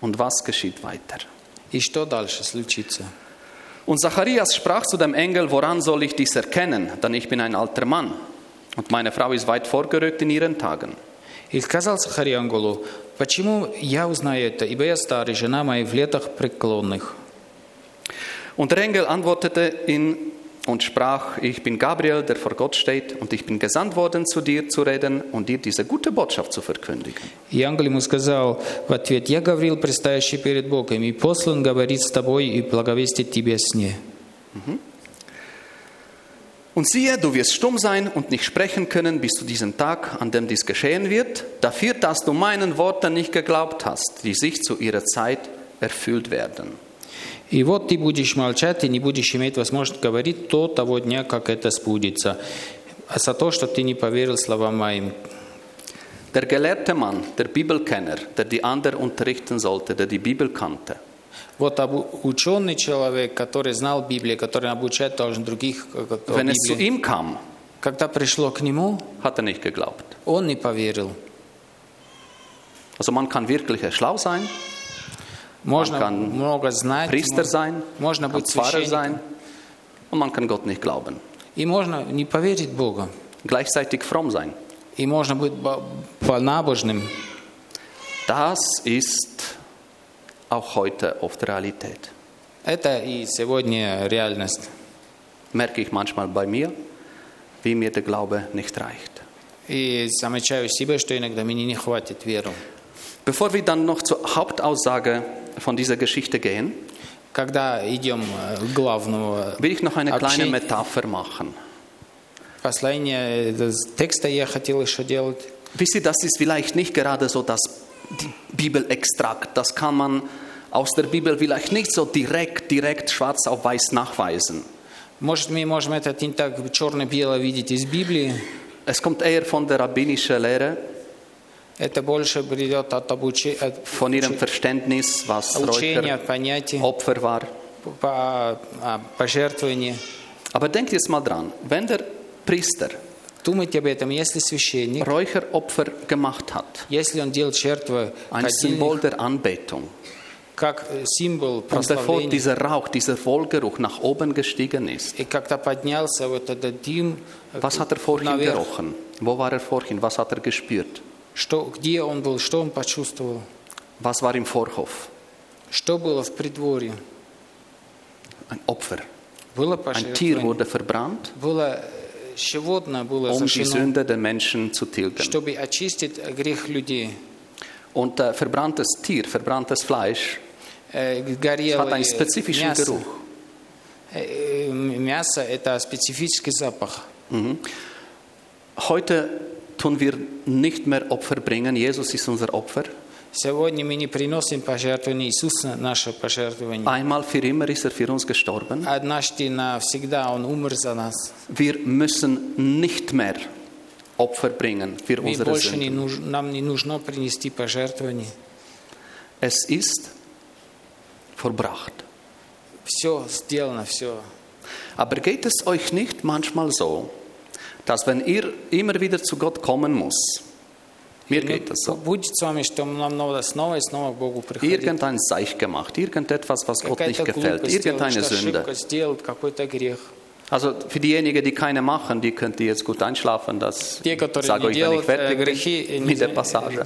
Speaker 1: Und was geschieht weiter?
Speaker 2: И что дальше случится?
Speaker 1: Und Zacharias sprach zu dem Engel, woran soll ich dies erkennen? Denn ich bin ein alter Mann und meine Frau ist weit vorgerückt in ihren Tagen.
Speaker 2: И сказал Сахарий ангелу, почему я узнаю это, ибо я старый, жена моя в летах преклонных.
Speaker 1: Und der Engel antwortete ihn und sprach, ich bin Gabriel, der vor Gott steht, und ich bin gesandt worden, zu dir zu reden und dir diese gute Botschaft zu verkündigen.
Speaker 2: И ангел ему сказал в ответ, «Я Гавриил, предстоящий перед Богом, и послан говорить с тобой и благовестить тебе сне».
Speaker 1: Und siehe, du wirst stumm sein und nicht sprechen können bis zu diesem Tag, an dem dies geschehen wird, dafür, dass du meinen Worten nicht geglaubt hast, die sich zu ihrer Zeit erfüllt werden.
Speaker 2: И вот ты будешь молчать и не будешь иметь возможность говорить до того дня, как это сбудется. А за то, что ты не поверил словам моим.
Speaker 1: Der gelehrte Mann, der Bibelkenner, der die anderen unterrichten sollte, der die Bibel kannte,
Speaker 2: Вот ученый человек, который знал Библию, который обучать должен других э, о
Speaker 1: wenn es zu ihm kam,
Speaker 2: Когда пришло к нему,
Speaker 1: hat er nicht geglaubt.
Speaker 2: он не поверил.
Speaker 1: Also man kann wirklich schlau sein,
Speaker 2: Можно
Speaker 1: kann
Speaker 2: много знать,
Speaker 1: Priester sein,
Speaker 2: можно быть
Speaker 1: Pfarrer sein und man kann Gott nicht glauben.
Speaker 2: и можно не поверить Богу,
Speaker 1: Gleichzeitig fromm sein.
Speaker 2: и можно быть бо- понабожным.
Speaker 1: Das ist auch heute oft Realität.
Speaker 2: Это и сегодня реальность.
Speaker 1: Merke ich manchmal bei mir, wie mir der Glaube nicht reicht.
Speaker 2: И замечаю себе, что иногда мне не хватит веры.
Speaker 1: Bevor wir dann noch zur Hauptaussage von dieser Geschichte gehen,
Speaker 2: Когда идем э, к главному
Speaker 1: will ich noch eine kleine
Speaker 2: Общение.
Speaker 1: Metapher machen.
Speaker 2: посланию э, текста, я хотел еще делать.
Speaker 1: Wisst ihr, das ist vielleicht nicht gerade so das die Bibelextrakt. Das kann man aus der Bibel vielleicht nicht so direkt, direkt schwarz auf weiß nachweisen.
Speaker 2: Может, мы можем это не так черно-бело видеть из Библии.
Speaker 1: Es kommt eher von der rabbinischen Lehre,
Speaker 2: Это больше придет от, обучи- от
Speaker 1: von ihrem Verständnis, was
Speaker 2: учения,
Speaker 1: Räucher,
Speaker 2: от понятий,
Speaker 1: Opfer war.
Speaker 2: по, а, пожертвований.
Speaker 1: Aber denkt jetzt mal dran, wenn der Priester
Speaker 2: Думайте об этом. Если священник,
Speaker 1: Räucheropfer gemacht hat,
Speaker 2: если он делает жертвы
Speaker 1: ein
Speaker 2: кадильных,
Speaker 1: Symbol der Anbetung,
Speaker 2: как э, символ
Speaker 1: und bevor
Speaker 2: прославления,
Speaker 1: dieser Rauch, dieser Wohlgeruch nach oben gestiegen ist,
Speaker 2: и когда поднялся вот этот дым э,
Speaker 1: was hat er vorhin
Speaker 2: наверх,
Speaker 1: gerochen? Wo war er vorhin? Was hat er gespürt?
Speaker 2: что, где он был, что он почувствовал,
Speaker 1: Was war im Vorhof?
Speaker 2: что было в придворье.
Speaker 1: Ein Opfer.
Speaker 2: Было
Speaker 1: Ein Tier
Speaker 2: пожертвование,
Speaker 1: wurde verbrannt,
Speaker 2: было э, животное было
Speaker 1: um die
Speaker 2: зашено,
Speaker 1: Sünde der Menschen zu tilgen.
Speaker 2: чтобы очистить грех людей.
Speaker 1: Und äh, verbranntes Tier, verbranntes Fleisch,
Speaker 2: Э,
Speaker 1: es
Speaker 2: Горело
Speaker 1: hat einen spezifischen
Speaker 2: мясо.
Speaker 1: Geruch.
Speaker 2: Э, э, Мясо – это специфический запах.
Speaker 1: Heute tun wir nicht mehr Opfer bringen. Jesus ist unser Opfer.
Speaker 2: Сегодня мы не приносим пожертвования, Иисус – наше пожертвование.
Speaker 1: Einmal für immer ist er für uns gestorben.
Speaker 2: Однажды навсегда Он умер за нас.
Speaker 1: Wir müssen nicht mehr Opfer bringen für
Speaker 2: Мы
Speaker 1: unsere
Speaker 2: больше не
Speaker 1: Sünden.
Speaker 2: нуж... Нам не нужно принести пожертвования.
Speaker 1: Es ist vollbracht.
Speaker 2: Все сделано, все.
Speaker 1: Aber geht es euch nicht manchmal so, dass wenn ihr immer wieder zu Gott kommen muss, mir geht das so. Irgendein Seich gemacht, irgendetwas, was Gott nicht gefällt, irgendeine Sünde. Also für diejenigen, die keine machen, die könnt ihr jetzt gut einschlafen, das sage ich, wenn ich fertig bin mit der Passage.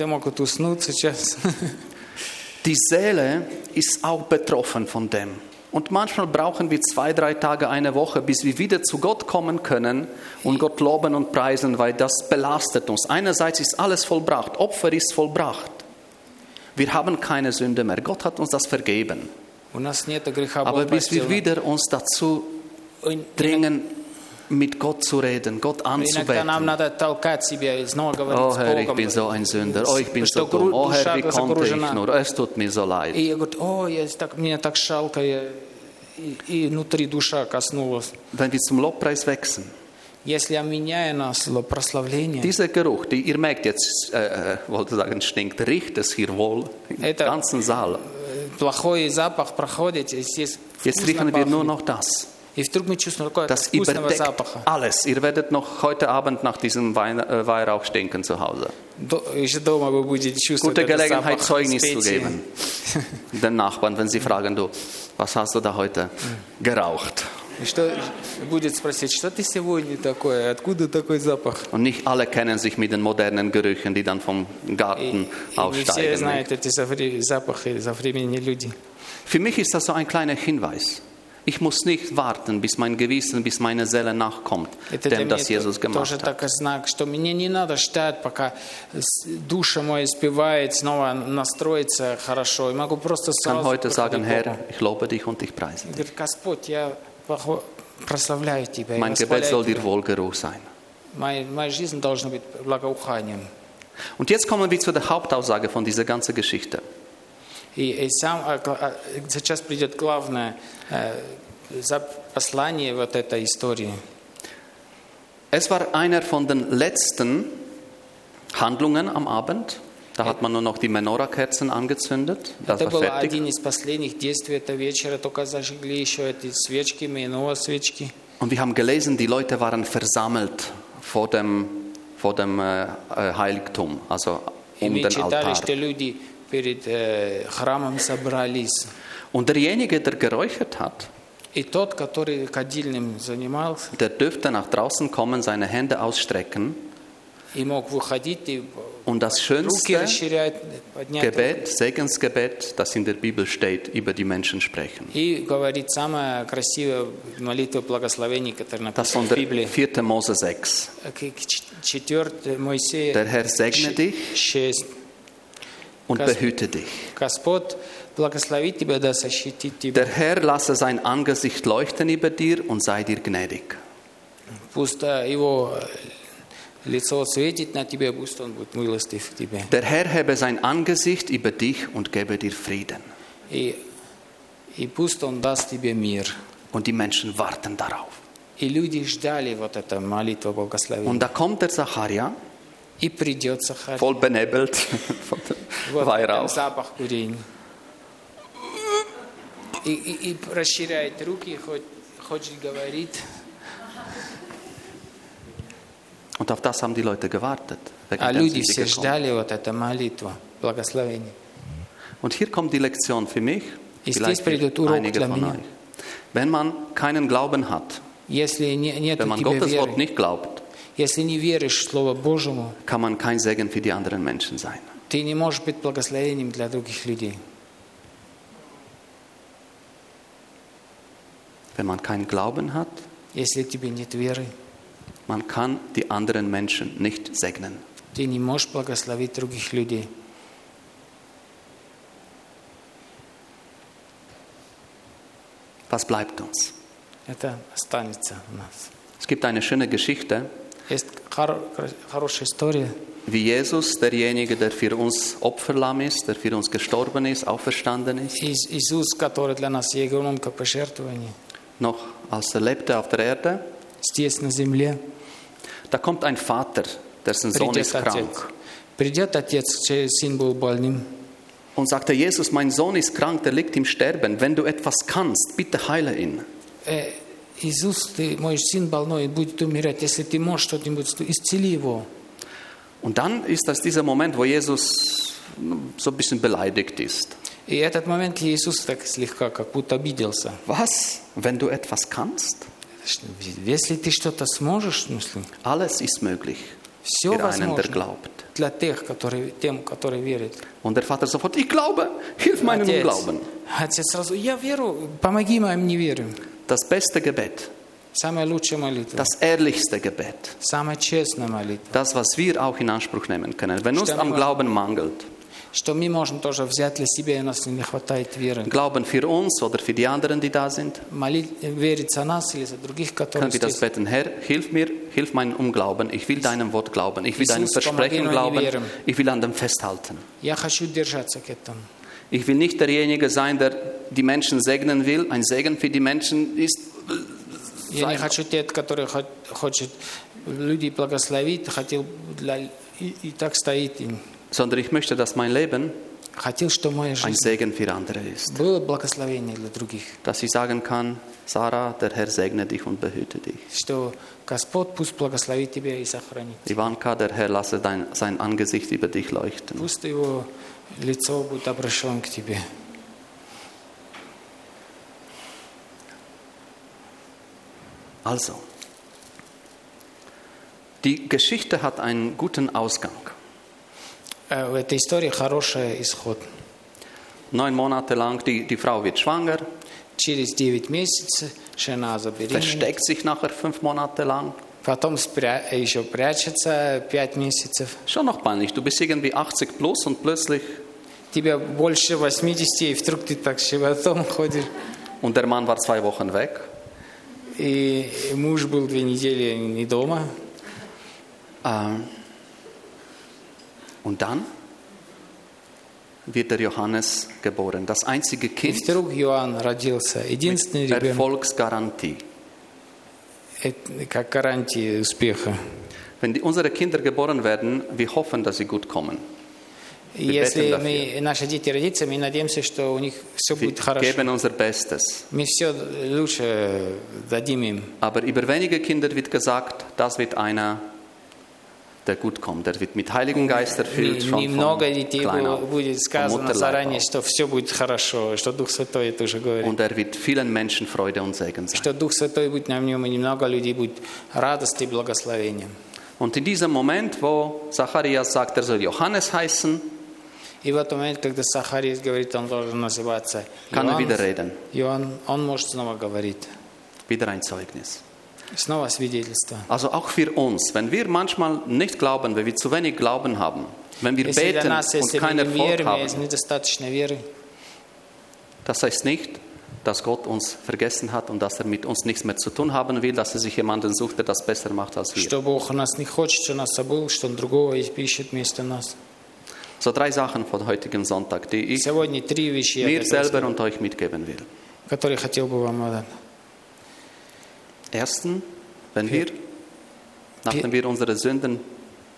Speaker 1: Die Seele ist auch betroffen von dem. Und manchmal brauchen wir zwei, drei Tage, eine Woche, bis wir wieder zu Gott kommen können und Gott loben und preisen, weil das belastet uns. Einerseits ist alles vollbracht, Opfer ist vollbracht. Wir haben keine Sünde mehr. Gott hat uns das vergeben. Aber bis wir wieder uns dazu dringen, mit Gott zu reden, Gott
Speaker 2: Иногда нам
Speaker 1: anzubeten.
Speaker 2: надо толкать себя и снова говорить
Speaker 1: Oh
Speaker 2: с
Speaker 1: Herr, ich
Speaker 2: Богом.
Speaker 1: bin so ein Sünder. Oh, ich bin so
Speaker 2: Что
Speaker 1: dumm. Oh Herr,
Speaker 2: душа
Speaker 1: wie konnte ich
Speaker 2: загружена.
Speaker 1: nur? Es tut mir so leid.
Speaker 2: И я говорю, о, я так, мне так жалко, я- и, и внутри душа коснулась.
Speaker 1: Wenn wir zum Lobpreis wechseln,
Speaker 2: Если я меняю на слово прославление,
Speaker 1: dieser Geruch, die, ihr merkt jetzt, äh, äh, wollte sagen, stinkt, riecht es hier wohl im
Speaker 2: Это-
Speaker 1: ganzen Saal.
Speaker 2: э, плохой запах проходит, и здесь
Speaker 1: Jetzt
Speaker 2: вкусно
Speaker 1: riechen wir nur
Speaker 2: пахнет.
Speaker 1: noch das. Das überdeckt alles. Ihr werdet noch heute Abend nach diesem äh, Weihrauch stinken zu Hause. Gute Gelegenheit, Zeugnis zu geben. Den Nachbarn, wenn sie fragen, du, was hast du da heute geraucht? Und nicht alle kennen sich mit den modernen Gerüchen, die dann vom Garten
Speaker 2: aufsteigen.
Speaker 1: Für mich ist das so ein kleiner Hinweis. Ich muss nicht warten, bis mein Gewissen, bis meine Seele nachkommt,
Speaker 2: Это для
Speaker 1: dem
Speaker 2: меня
Speaker 1: das Jesus
Speaker 2: то-
Speaker 1: gemacht
Speaker 2: тоже
Speaker 1: hat.
Speaker 2: такой знак, что мне не надо ждать, пока с- душа моя испевает, снова настроится хорошо. И могу просто
Speaker 1: Ich kann
Speaker 2: сразу
Speaker 1: heute sagen,
Speaker 2: приходить к
Speaker 1: Herr,
Speaker 2: Богу.
Speaker 1: ich lobe dich und ich preise
Speaker 2: И
Speaker 1: dich.
Speaker 2: говорит, Господь, я похо- прославляю Тебя, я
Speaker 1: Mein Gebet
Speaker 2: восхваляю
Speaker 1: soll dir
Speaker 2: Тебя.
Speaker 1: Wohlgeruch sein.
Speaker 2: Моя, моя жизнь должна быть благоуханием.
Speaker 1: Und jetzt kommen wir zu der Hauptaussage von dieser ganzen Geschichte.
Speaker 2: И, и сам, а, а, сейчас придет главное э, за послание вот этой истории.
Speaker 1: Es war einer von den letzten Handlungen am Abend. Da hat man nur noch die Menorah-Kerzen angezündet. Das
Speaker 2: Это
Speaker 1: war
Speaker 2: был
Speaker 1: fertig.
Speaker 2: один из последних действий этого вечера, только зажгли еще эти свечки, Минуа свечки.
Speaker 1: Und wir haben gelesen, die Leute waren versammelt vor dem, vor dem äh, äh, Heiligtum, also um den
Speaker 2: читали,
Speaker 1: Altar.
Speaker 2: что люди перед э, храмом собрались.
Speaker 1: Und derjenige, der geräuchert hat,
Speaker 2: И тот, который кадильным занимался,
Speaker 1: der dürfte nach draußen kommen, seine Hände ausstrecken
Speaker 2: и мог выходить, и
Speaker 1: und das
Speaker 2: руки
Speaker 1: schönste
Speaker 2: расширять, поднять
Speaker 1: Gebet, Segensgebet, das in der Bibel steht, über die Menschen sprechen.
Speaker 2: и говорить самая красивая молитва благословений, которая
Speaker 1: Das
Speaker 2: написана
Speaker 1: von
Speaker 2: в
Speaker 1: der
Speaker 2: Библии.
Speaker 1: 4. Mose 6.
Speaker 2: Четвертый Моисея
Speaker 1: Der Herr segne dich
Speaker 2: 6.
Speaker 1: und behüte dich. Der Herr lasse sein Angesicht leuchten über dir und sei dir gnädig. Der Herr habe sein Angesicht über dich und gebe dir Frieden. Und die Menschen warten darauf. Und da kommt der Zacharia.
Speaker 2: И придет Сахар.
Speaker 1: voll benebelt von dem
Speaker 2: Вот
Speaker 1: Weihrauch.
Speaker 2: запах курения. И, и, и расширяет руки, хоть, хочет говорить.
Speaker 1: Und auf das haben die Leute gewartet.
Speaker 2: А люди все
Speaker 1: gekommen.
Speaker 2: ждали вот эту молитву, благословение.
Speaker 1: Und hier kommt die Lektion für mich,
Speaker 2: dies
Speaker 1: für
Speaker 2: придет урок для
Speaker 1: von
Speaker 2: меня.
Speaker 1: euch. Wenn man keinen Glauben hat,
Speaker 2: Если не, нет
Speaker 1: wenn man Gottes Wort
Speaker 2: веры,
Speaker 1: nicht glaubt,
Speaker 2: если не веришь в Слово Божьему,
Speaker 1: kann man kein Segen für die anderen Menschen sein.
Speaker 2: ты не можешь быть благословением для других людей.
Speaker 1: Wenn man keinen Glauben hat,
Speaker 2: Если в тебе нет веры,
Speaker 1: man kann die anderen Menschen nicht segnen.
Speaker 2: ты не можешь благословить других людей.
Speaker 1: Was bleibt uns?
Speaker 2: Это останется у нас.
Speaker 1: Es gibt eine schöne Geschichte,
Speaker 2: Есть хор- хорошая история,
Speaker 1: wie Jesus, derjenige, der für uns Opferlamm ist, der für uns gestorben ist, auferstanden ist,
Speaker 2: Ис- Иисус, который для нас есть громко пожертвование,
Speaker 1: noch als er lebte auf der Erde,
Speaker 2: здесь на земле,
Speaker 1: da kommt ein Vater, dessen Sohn
Speaker 2: придет
Speaker 1: ist
Speaker 2: отец.
Speaker 1: krank
Speaker 2: Придет отец, чей сын был больным,
Speaker 1: und sagte, Jesus, mein Sohn ist krank, der liegt im Sterben. Wenn du etwas kannst, bitte heile ihn.
Speaker 2: «Э, Иисус, ты, мой сын больной, будет умирать. Если ты можешь что-нибудь, исцели его.
Speaker 1: Und dann ist das dieser Moment, wo Jesus so ein bisschen beleidigt ist.
Speaker 2: И этот момент Иисус так слегка, как будто обиделся.
Speaker 1: Was? Wenn du etwas kannst?
Speaker 2: Если ты что-то сможешь, в смысле,
Speaker 1: Alles ist möglich
Speaker 2: все
Speaker 1: für einen, der
Speaker 2: возможно
Speaker 1: glaubt.
Speaker 2: для тех, которые, тем, которые верят.
Speaker 1: Und der Vater sofort, ich glaube, hilf meinem
Speaker 2: Отец,
Speaker 1: Unglauben.
Speaker 2: отец сразу, я верю, помоги моим неверию.
Speaker 1: Das beste Gebet,
Speaker 2: Самая лучшая молитва,
Speaker 1: das ehrlichste Gebet,
Speaker 2: самая честная молитва,
Speaker 1: das, was wir auch in Anspruch nehmen können, wenn uns
Speaker 2: Stimmt.
Speaker 1: am Glauben mangelt.
Speaker 2: что мы можем тоже взять для себя, если не хватает веры.
Speaker 1: Glauben für uns oder für die anderen, die da sind,
Speaker 2: Молить, верить за нас или за других, которые
Speaker 1: können wir das
Speaker 2: здесь.
Speaker 1: beten. Herr, hilf mir, hilf meinem Unglauben. Ich will deinem Wort glauben. Ich will deinem
Speaker 2: Jesus,
Speaker 1: Versprechen
Speaker 2: помоги
Speaker 1: glauben.
Speaker 2: моим верам.
Speaker 1: Ich will an dem festhalten.
Speaker 2: Я хочу держаться к этому.
Speaker 1: Ich will nicht derjenige sein, der die Menschen segnen will. Ein Segen für die Menschen ist,
Speaker 2: Я не хочу тот, который хо- хочет людей благословить, хотел для, и, и так стоит. и
Speaker 1: sondern ich möchte, dass mein Leben
Speaker 2: хотел, чтобы моя
Speaker 1: ein
Speaker 2: жизнь
Speaker 1: Segen für andere ist.
Speaker 2: было благословение для других.
Speaker 1: Dass ich sagen kann, Sarah, der Herr segne dich und behüte dich.
Speaker 2: Что Господь пусть благословит тебя и сохранит.
Speaker 1: Ivanka, der Herr lasse dein, sein Angesicht über dich leuchten.
Speaker 2: Пусть его лицо будет обращено к тебе.
Speaker 1: Also, die Geschichte hat einen guten Ausgang.
Speaker 2: Э, В этой истории хороший исход.
Speaker 1: Neun Monate lang, die, die Frau wird schwanger,
Speaker 2: Через 9 месяцев жена забеременела,
Speaker 1: versteckt sich nachher fünf Monate lang.
Speaker 2: Потом спря... еще прячется 5 месяцев.
Speaker 1: Schon noch peinlich, du bist irgendwie 80 plus und plötzlich,
Speaker 2: Тебе больше 80, и вдруг ты так животом ходишь.
Speaker 1: und der Mann war zwei Wochen weg.
Speaker 2: И муж был две недели не дома.
Speaker 1: Ähm, und dann wird der Johannes geboren. Das einzige Kind,
Speaker 2: Иоанн родился. Единственный ребенок,
Speaker 1: Erfolgsgarantie.
Speaker 2: это как гарантия успеха.
Speaker 1: Wenn die, unsere Kinder geboren werden, wir hoffen, dass sie gut kommen.
Speaker 2: И
Speaker 1: Wir
Speaker 2: Если
Speaker 1: beten
Speaker 2: мы, наши дети родятся, мы надеемся, что у них все
Speaker 1: Wir
Speaker 2: будет хорошо.
Speaker 1: geben unser Bestes.
Speaker 2: Мы все лучше дадим им.
Speaker 1: Aber über wenige Kinder wird gesagt, das wird einer, der gut kommt. Der wird mit Heiligen Geist erfüllt, schon
Speaker 2: Немного
Speaker 1: von
Speaker 2: детей
Speaker 1: klein
Speaker 2: было-
Speaker 1: auf,
Speaker 2: будет
Speaker 1: vom
Speaker 2: сказано
Speaker 1: Mutterleib
Speaker 2: заранее,
Speaker 1: auf.
Speaker 2: что все будет хорошо, что Дух Святой это уже говорит.
Speaker 1: Und er wird vielen Menschen Freude und Segen sein.
Speaker 2: Что Дух Святой будет на нем, и немного людей будет радость и благословение.
Speaker 1: Und in diesem Moment, wo Zacharias sagt, er soll Johannes heißen,
Speaker 2: И в этот момент, когда Сахарис говорит, он должен называться
Speaker 1: kann er wieder
Speaker 2: Иоанн,
Speaker 1: reden.
Speaker 2: Иоанн, он может снова говорить.
Speaker 1: Wieder ein Zeugnis.
Speaker 2: Снова свидетельство.
Speaker 1: Also auch für uns, wenn wir manchmal nicht glauben, wenn wir zu wenig Glauben haben, wenn wir
Speaker 2: Если для
Speaker 1: beten
Speaker 2: нас,
Speaker 1: und
Speaker 2: если мы
Speaker 1: keinen
Speaker 2: не
Speaker 1: Erfolg
Speaker 2: верим, если
Speaker 1: haben,
Speaker 2: недостаточно веры,
Speaker 1: das heißt nicht, dass Gott uns vergessen hat und dass er mit uns nichts mehr zu tun haben will, dass er sich jemanden sucht, der das besser macht als wir.
Speaker 2: что Бог нас не хочет, что нас забыл, что Он другого ищет вместо нас.
Speaker 1: So drei Sachen von heutigem Sonntag, die ich
Speaker 2: Сегодня три вещи, я
Speaker 1: mir
Speaker 2: хотел сказать,
Speaker 1: selber und euch mitgeben will.
Speaker 2: которые хотел бы вам отдать.
Speaker 1: Erstens, wenn wir, nachdem wir unsere Sünden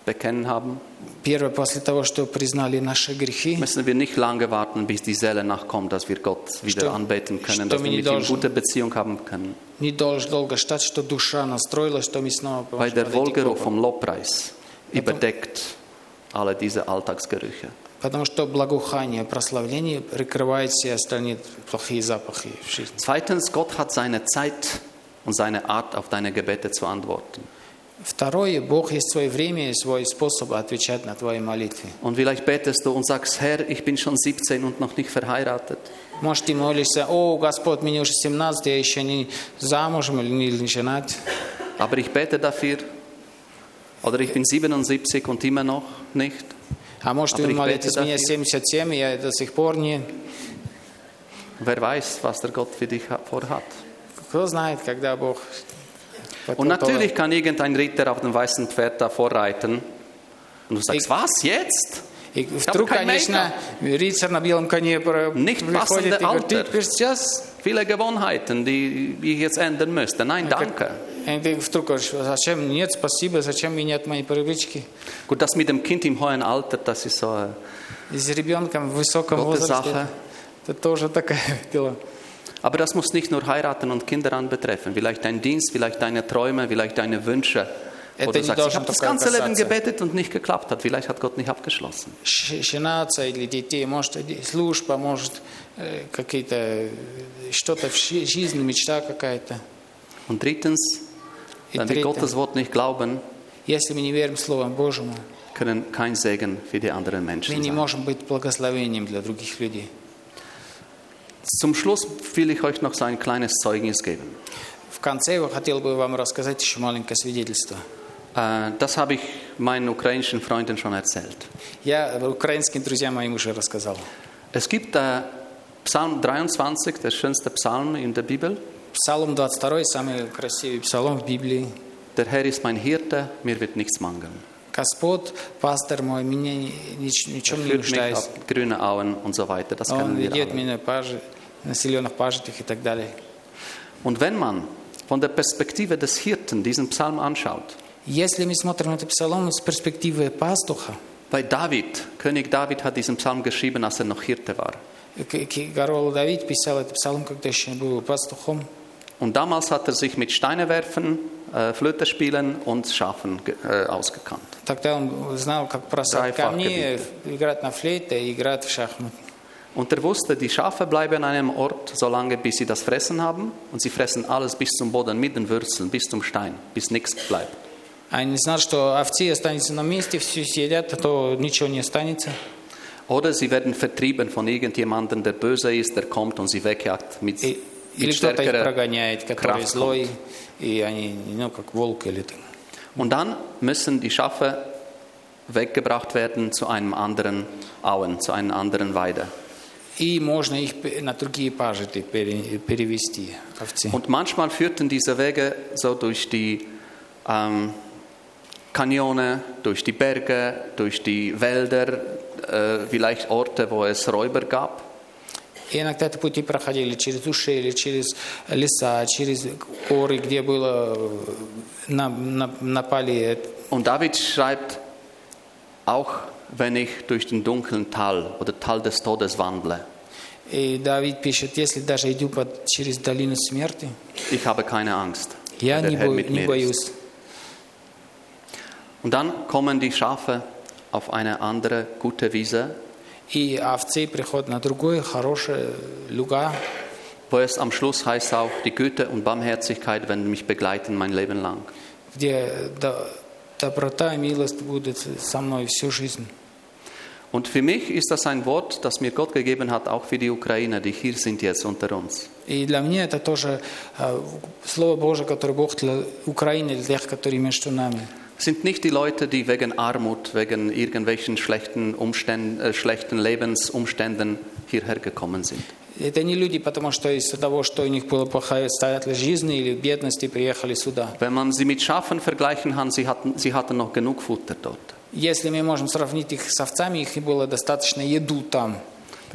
Speaker 1: bekennen haben,
Speaker 2: Первое, после того, что признали наши грехи,
Speaker 1: müssen wir nicht lange warten, bis die Seele nachkommt, dass wir Gott wieder
Speaker 2: Что-
Speaker 1: anbeten können,
Speaker 2: что
Speaker 1: dass
Speaker 2: мы
Speaker 1: wir
Speaker 2: не
Speaker 1: mit ihm
Speaker 2: должны-
Speaker 1: gute Beziehung haben können.
Speaker 2: не должен долго ждать, что душа настроилась, что мы снова
Speaker 1: Weil
Speaker 2: можем
Speaker 1: der
Speaker 2: подойти к
Speaker 1: Wohlgeruch
Speaker 2: Богу.
Speaker 1: vom Lobpreis überdeckt alle diese Alltagsgerüche.
Speaker 2: Потому что благоухание, прославление прикрывает все остальные плохие запахи в жизни.
Speaker 1: Zweitens, Gott hat seine Zeit und seine Art, auf deine Gebete zu antworten.
Speaker 2: Второе, Бог есть свое время и свой способ отвечать на твои молитвы.
Speaker 1: Und vielleicht betest du und sagst, Herr, ich bin schon 17 und noch nicht verheiratet.
Speaker 2: Может, ты молишься, о, Господь, мне уже 17, я еще не замужем или не женат.
Speaker 1: Aber ich bete dafür. Oder ich bin 77 und immer noch nicht.
Speaker 2: А может,
Speaker 1: Aber
Speaker 2: вы
Speaker 1: ich
Speaker 2: молитесь,
Speaker 1: bete
Speaker 2: мне
Speaker 1: dafür.
Speaker 2: 77, я до сих пор не...
Speaker 1: Wer weiß, was der Gott für dich ha- vorhat.
Speaker 2: Кто знает, когда Бог...
Speaker 1: Und natürlich kann irgendein Ritter auf dem weißen Pferd davor reiten. Und du sagst,
Speaker 2: Ich-
Speaker 1: was jetzt?
Speaker 2: И вдруг,
Speaker 1: kein
Speaker 2: конечно, рыцарь на белом коне приходит и говорит, ты теперь сейчас...
Speaker 1: Viele Gewohnheiten, die ich jetzt ändern müsste. Nein, danke.
Speaker 2: И ты вдруг зачем? Нет, спасибо, зачем менять мои привычки?
Speaker 1: Gut, das mit dem Kind im hohen Alter, das ist so. äh,
Speaker 2: с ребенком в высоком возрасте, это тоже такое дело.
Speaker 1: Aber das muss nicht nur heiraten und Kinder anbetreffen. Vielleicht dein Dienst, vielleicht deine Träume, vielleicht deine Wünsche. Wo
Speaker 2: Это
Speaker 1: du
Speaker 2: не
Speaker 1: sagst, ich
Speaker 2: должен
Speaker 1: habe das
Speaker 2: только
Speaker 1: ganze Leben
Speaker 2: касаться.
Speaker 1: gebetet und nicht geklappt hat. Vielleicht hat Gott nicht abgeschlossen.
Speaker 2: Щ- Женаться или детей, может, иди- служба, может, э, какие-то, э, что-то в щи- жизни, мечта какая-то.
Speaker 1: Und drittens,
Speaker 2: И
Speaker 1: wenn wir
Speaker 2: третье,
Speaker 1: Gottes Wort nicht glauben,
Speaker 2: если мы не верим Слову Божьему,
Speaker 1: können kein Segen für die anderen
Speaker 2: мы
Speaker 1: Menschen
Speaker 2: не
Speaker 1: sein.
Speaker 2: можем быть благословением для других людей.
Speaker 1: Zum Schluss will ich euch noch so ein kleines Zeugnis geben.
Speaker 2: В конце я хотел бы вам рассказать еще маленькое свидетельство.
Speaker 1: Äh, Das habe ich meinen ukrainischen Freunden schon erzählt.
Speaker 2: Я украинским друзьям моим уже рассказал.
Speaker 1: Es gibt äh, Psalm 23, der schönste Psalm in der Bibel.
Speaker 2: Псалом 22, самый красивый псалом в Библии.
Speaker 1: Der Herr ist mein Hirte, mir wird nichts mangeln.
Speaker 2: Господь, пастор мой, меня ни, ни- ни в
Speaker 1: Er
Speaker 2: чем не
Speaker 1: führt mich
Speaker 2: нуждаюсь.
Speaker 1: auf grüne Auen und so weiter. Das
Speaker 2: Он
Speaker 1: kennen wir
Speaker 2: ведет
Speaker 1: alle.
Speaker 2: меня по же- на зеленых пажитях и так далее.
Speaker 1: Und wenn man von der Perspektive des Hirten diesen Psalm anschaut,
Speaker 2: Если мы смотрим этот псалом с перспективы пастуха,
Speaker 1: bei David, König David hat diesen Psalm geschrieben, als er noch Hirte war.
Speaker 2: К- К- Король Давид писал этот псалом, когда еще был пастухом.
Speaker 1: Und damals hat er sich mit Steine werfen, äh, Flöte spielen und Schafen ge- äh, ausgekannt.
Speaker 2: Тогда он знал, как бросать
Speaker 1: Dreifach
Speaker 2: камни, играть на флейте и играть в шахматы.
Speaker 1: Und er wusste, die Schafe bleiben an einem Ort so lange, bis sie das Fressen haben. Und sie fressen alles bis zum Boden, mit den Wurzeln, bis zum Stein, bis nichts bleibt.
Speaker 2: Они знали, что овцы останутся на месте, все съедят, а то ничего не останется.
Speaker 1: Oder sie werden vertrieben von irgendjemandem, der böse ist, der kommt und sie wegjagt mit,
Speaker 2: И-
Speaker 1: mit
Speaker 2: или кто-то их
Speaker 1: stärkerer
Speaker 2: прогоняет, который
Speaker 1: Kraft
Speaker 2: злой, и они, ну, как волк или там.
Speaker 1: Und dann müssen die Schafe weggebracht werden zu einem anderen Auen, zu einer anderen Weide.
Speaker 2: И можно их пе- на другие пажиты пере- перевести, овцы.
Speaker 1: Und manchmal führten diese Wege so durch die ähm, Kanione, durch die Berge, durch die Wälder, äh, vielleicht Orte, wo es Räuber gab.
Speaker 2: И иногда это пути проходили через ущелья, через леса, через горы, где было э, на- на- напали.
Speaker 1: Und David schreibt, auch wenn ich durch den dunklen Tal oder Tal des Todes wandle,
Speaker 2: И Давид пишет, если даже иду под, через долину смерти,
Speaker 1: ich habe keine Angst.
Speaker 2: я
Speaker 1: weil
Speaker 2: не,
Speaker 1: der Herr
Speaker 2: бо-
Speaker 1: mit
Speaker 2: не
Speaker 1: mir ist.
Speaker 2: боюсь.
Speaker 1: Und dann kommen die Schafe auf eine andere gute Wiese,
Speaker 2: И овцы приходят на другое хорошее луга,
Speaker 1: wo es am Schluss heißt auch, die Güte und Barmherzigkeit werden mich begleiten mein Leben lang.
Speaker 2: где до- доброта и милость будут со мной всю жизнь.
Speaker 1: Und für mich ist das ein Wort, das mir Gott gegeben hat, auch für die Ukrainer, die hier sind jetzt unter uns.
Speaker 2: И для меня это тоже э, Слово Божие, которое Бог для Украины, для тех, которые между нами.
Speaker 1: Es sind nicht die Leute, die wegen Armut, wegen irgendwelchen schlechten, Umständen, äh, schlechten Lebensumständen hierher gekommen sind.
Speaker 2: Это не люди, потому что из-за того, что у них была плохая обстоятельства жизни или бедности, приехали сюда.
Speaker 1: Wenn man sie mit Schafen vergleichen kann, sie hatten, sie hatten noch genug Futter dort.
Speaker 2: Если мы можем сравнить их с овцами, их было достаточно еду там.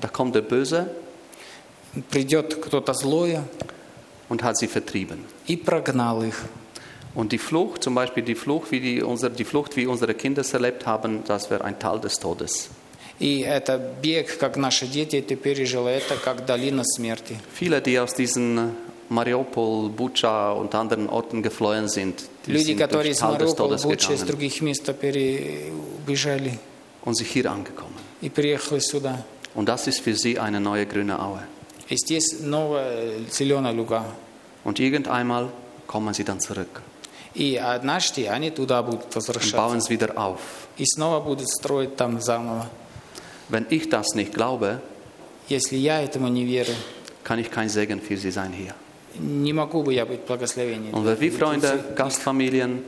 Speaker 1: Da kommt der Böse
Speaker 2: Придет кто-то злое
Speaker 1: und hat sie vertrieben.
Speaker 2: и прогнал их.
Speaker 1: Und die Flucht, zum Beispiel die Flucht, wie die, unsere, die Flucht, wie unsere Kinder es erlebt haben, das wäre ein Teil des Todes.
Speaker 2: И это бег, как наши дети это пережили, это как долина смерти.
Speaker 1: Viele, die aus diesen Mariupol, Bucha und anderen Orten geflohen sind, die
Speaker 2: Люди,
Speaker 1: sind
Speaker 2: которые
Speaker 1: durch
Speaker 2: из
Speaker 1: Tal des
Speaker 2: Мариуполя,
Speaker 1: Todes
Speaker 2: Бучи, из
Speaker 1: gegangen
Speaker 2: других мест перебежали
Speaker 1: und sind hier angekommen.
Speaker 2: и приехали сюда.
Speaker 1: Und das ist für sie eine neue grüne Aue.
Speaker 2: И здесь новая зеленая луга.
Speaker 1: Und irgendeinmal kommen sie dann zurück
Speaker 2: И однажды они туда будут
Speaker 1: und
Speaker 2: возвращаться.
Speaker 1: bauen es wieder auf.
Speaker 2: И снова будут строить там заново.
Speaker 1: Wenn ich das nicht glaube,
Speaker 2: Если я этому не верю,
Speaker 1: kann ich kein Segen für sie sein hier. Und wir Freunde, Gastfamilien,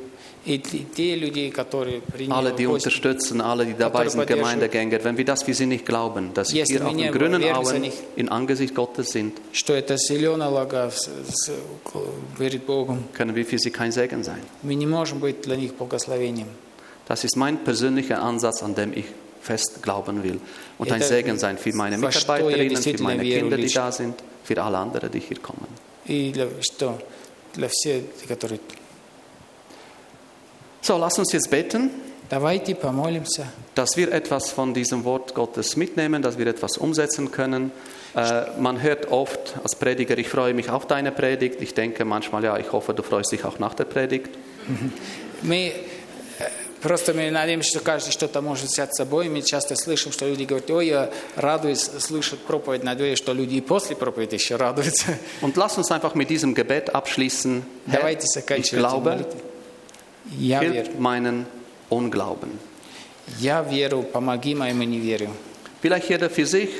Speaker 1: alle, die unterstützen, alle, die dabei sind, Gemeindegänger, wenn wir das, für sie nicht glauben, dass
Speaker 2: wir
Speaker 1: hier auf den grünen
Speaker 2: Augen
Speaker 1: in Angesicht Gottes sind, können wir für sie kein Segen sein. Das ist mein persönlicher Ansatz, an dem ich fest glauben will und ein Segen sein für meine Mitarbeiterinnen, für meine Kinder, die da sind, für alle anderen, die hier kommen
Speaker 2: И для, что? Для всех, которые...
Speaker 1: So, lass uns jetzt beten,
Speaker 2: Давайте помолимся,
Speaker 1: dass wir etwas von diesem Wort Gottes mitnehmen, dass wir etwas umsetzen können. Äh, man hört oft als Prediger, ich freue mich auf deine Predigt. Ich denke manchmal, ja, ich hoffe, du freust dich auch nach der Predigt.
Speaker 2: Мы э, Просто мы надеемся, что каждый что-то может взять с собой. Мы часто слышим, что люди говорят, ой, я радуюсь, слышат проповедь. Надеюсь, что люди и после проповеди еще радуются.
Speaker 1: Und lass uns einfach mit diesem Gebet abschließen. Herr,
Speaker 2: Давайте
Speaker 1: ich
Speaker 2: заканчивать
Speaker 1: glaube,
Speaker 2: молитву. Я верю.
Speaker 1: hilf meinen Unglauben.
Speaker 2: Я верю, помоги моему неверию.
Speaker 1: Vielleicht jeder für sich,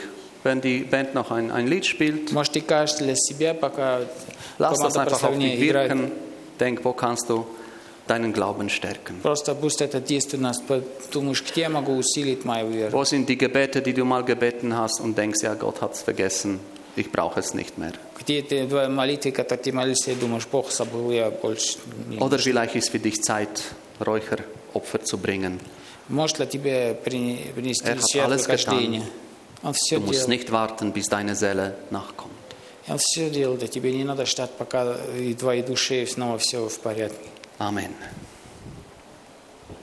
Speaker 1: wenn die Band noch ein, ein Lied spielt.
Speaker 2: Может, и каждый для себя, пока
Speaker 1: Lass das
Speaker 2: команда
Speaker 1: einfach auf dich
Speaker 2: прославления играет.
Speaker 1: wirken. Denk, wo kannst du deinen Glauben stärken?
Speaker 2: Просто пусть это действует на нас. Думаешь, где я могу усилить мою веру?
Speaker 1: Wo sind die Gebete, die du mal gebeten hast und denkst, ja, Gott hat es vergessen, ich brauche es nicht mehr?
Speaker 2: Где ты твои молитвы, которые ты молишься, и думаешь, Бог забыл, я больше не...
Speaker 1: Oder vielleicht ist für dich Zeit, Räucheropfer zu bringen.
Speaker 2: Может ли тебе при- принести
Speaker 1: Er hat alles
Speaker 2: жертвоприношение? Он все
Speaker 1: Du musst
Speaker 2: делает.
Speaker 1: nicht warten, bis deine Seele nachkommt.
Speaker 2: Он все делает, а тебе не надо ждать, пока и твоей душе снова все в порядке.
Speaker 1: Amen.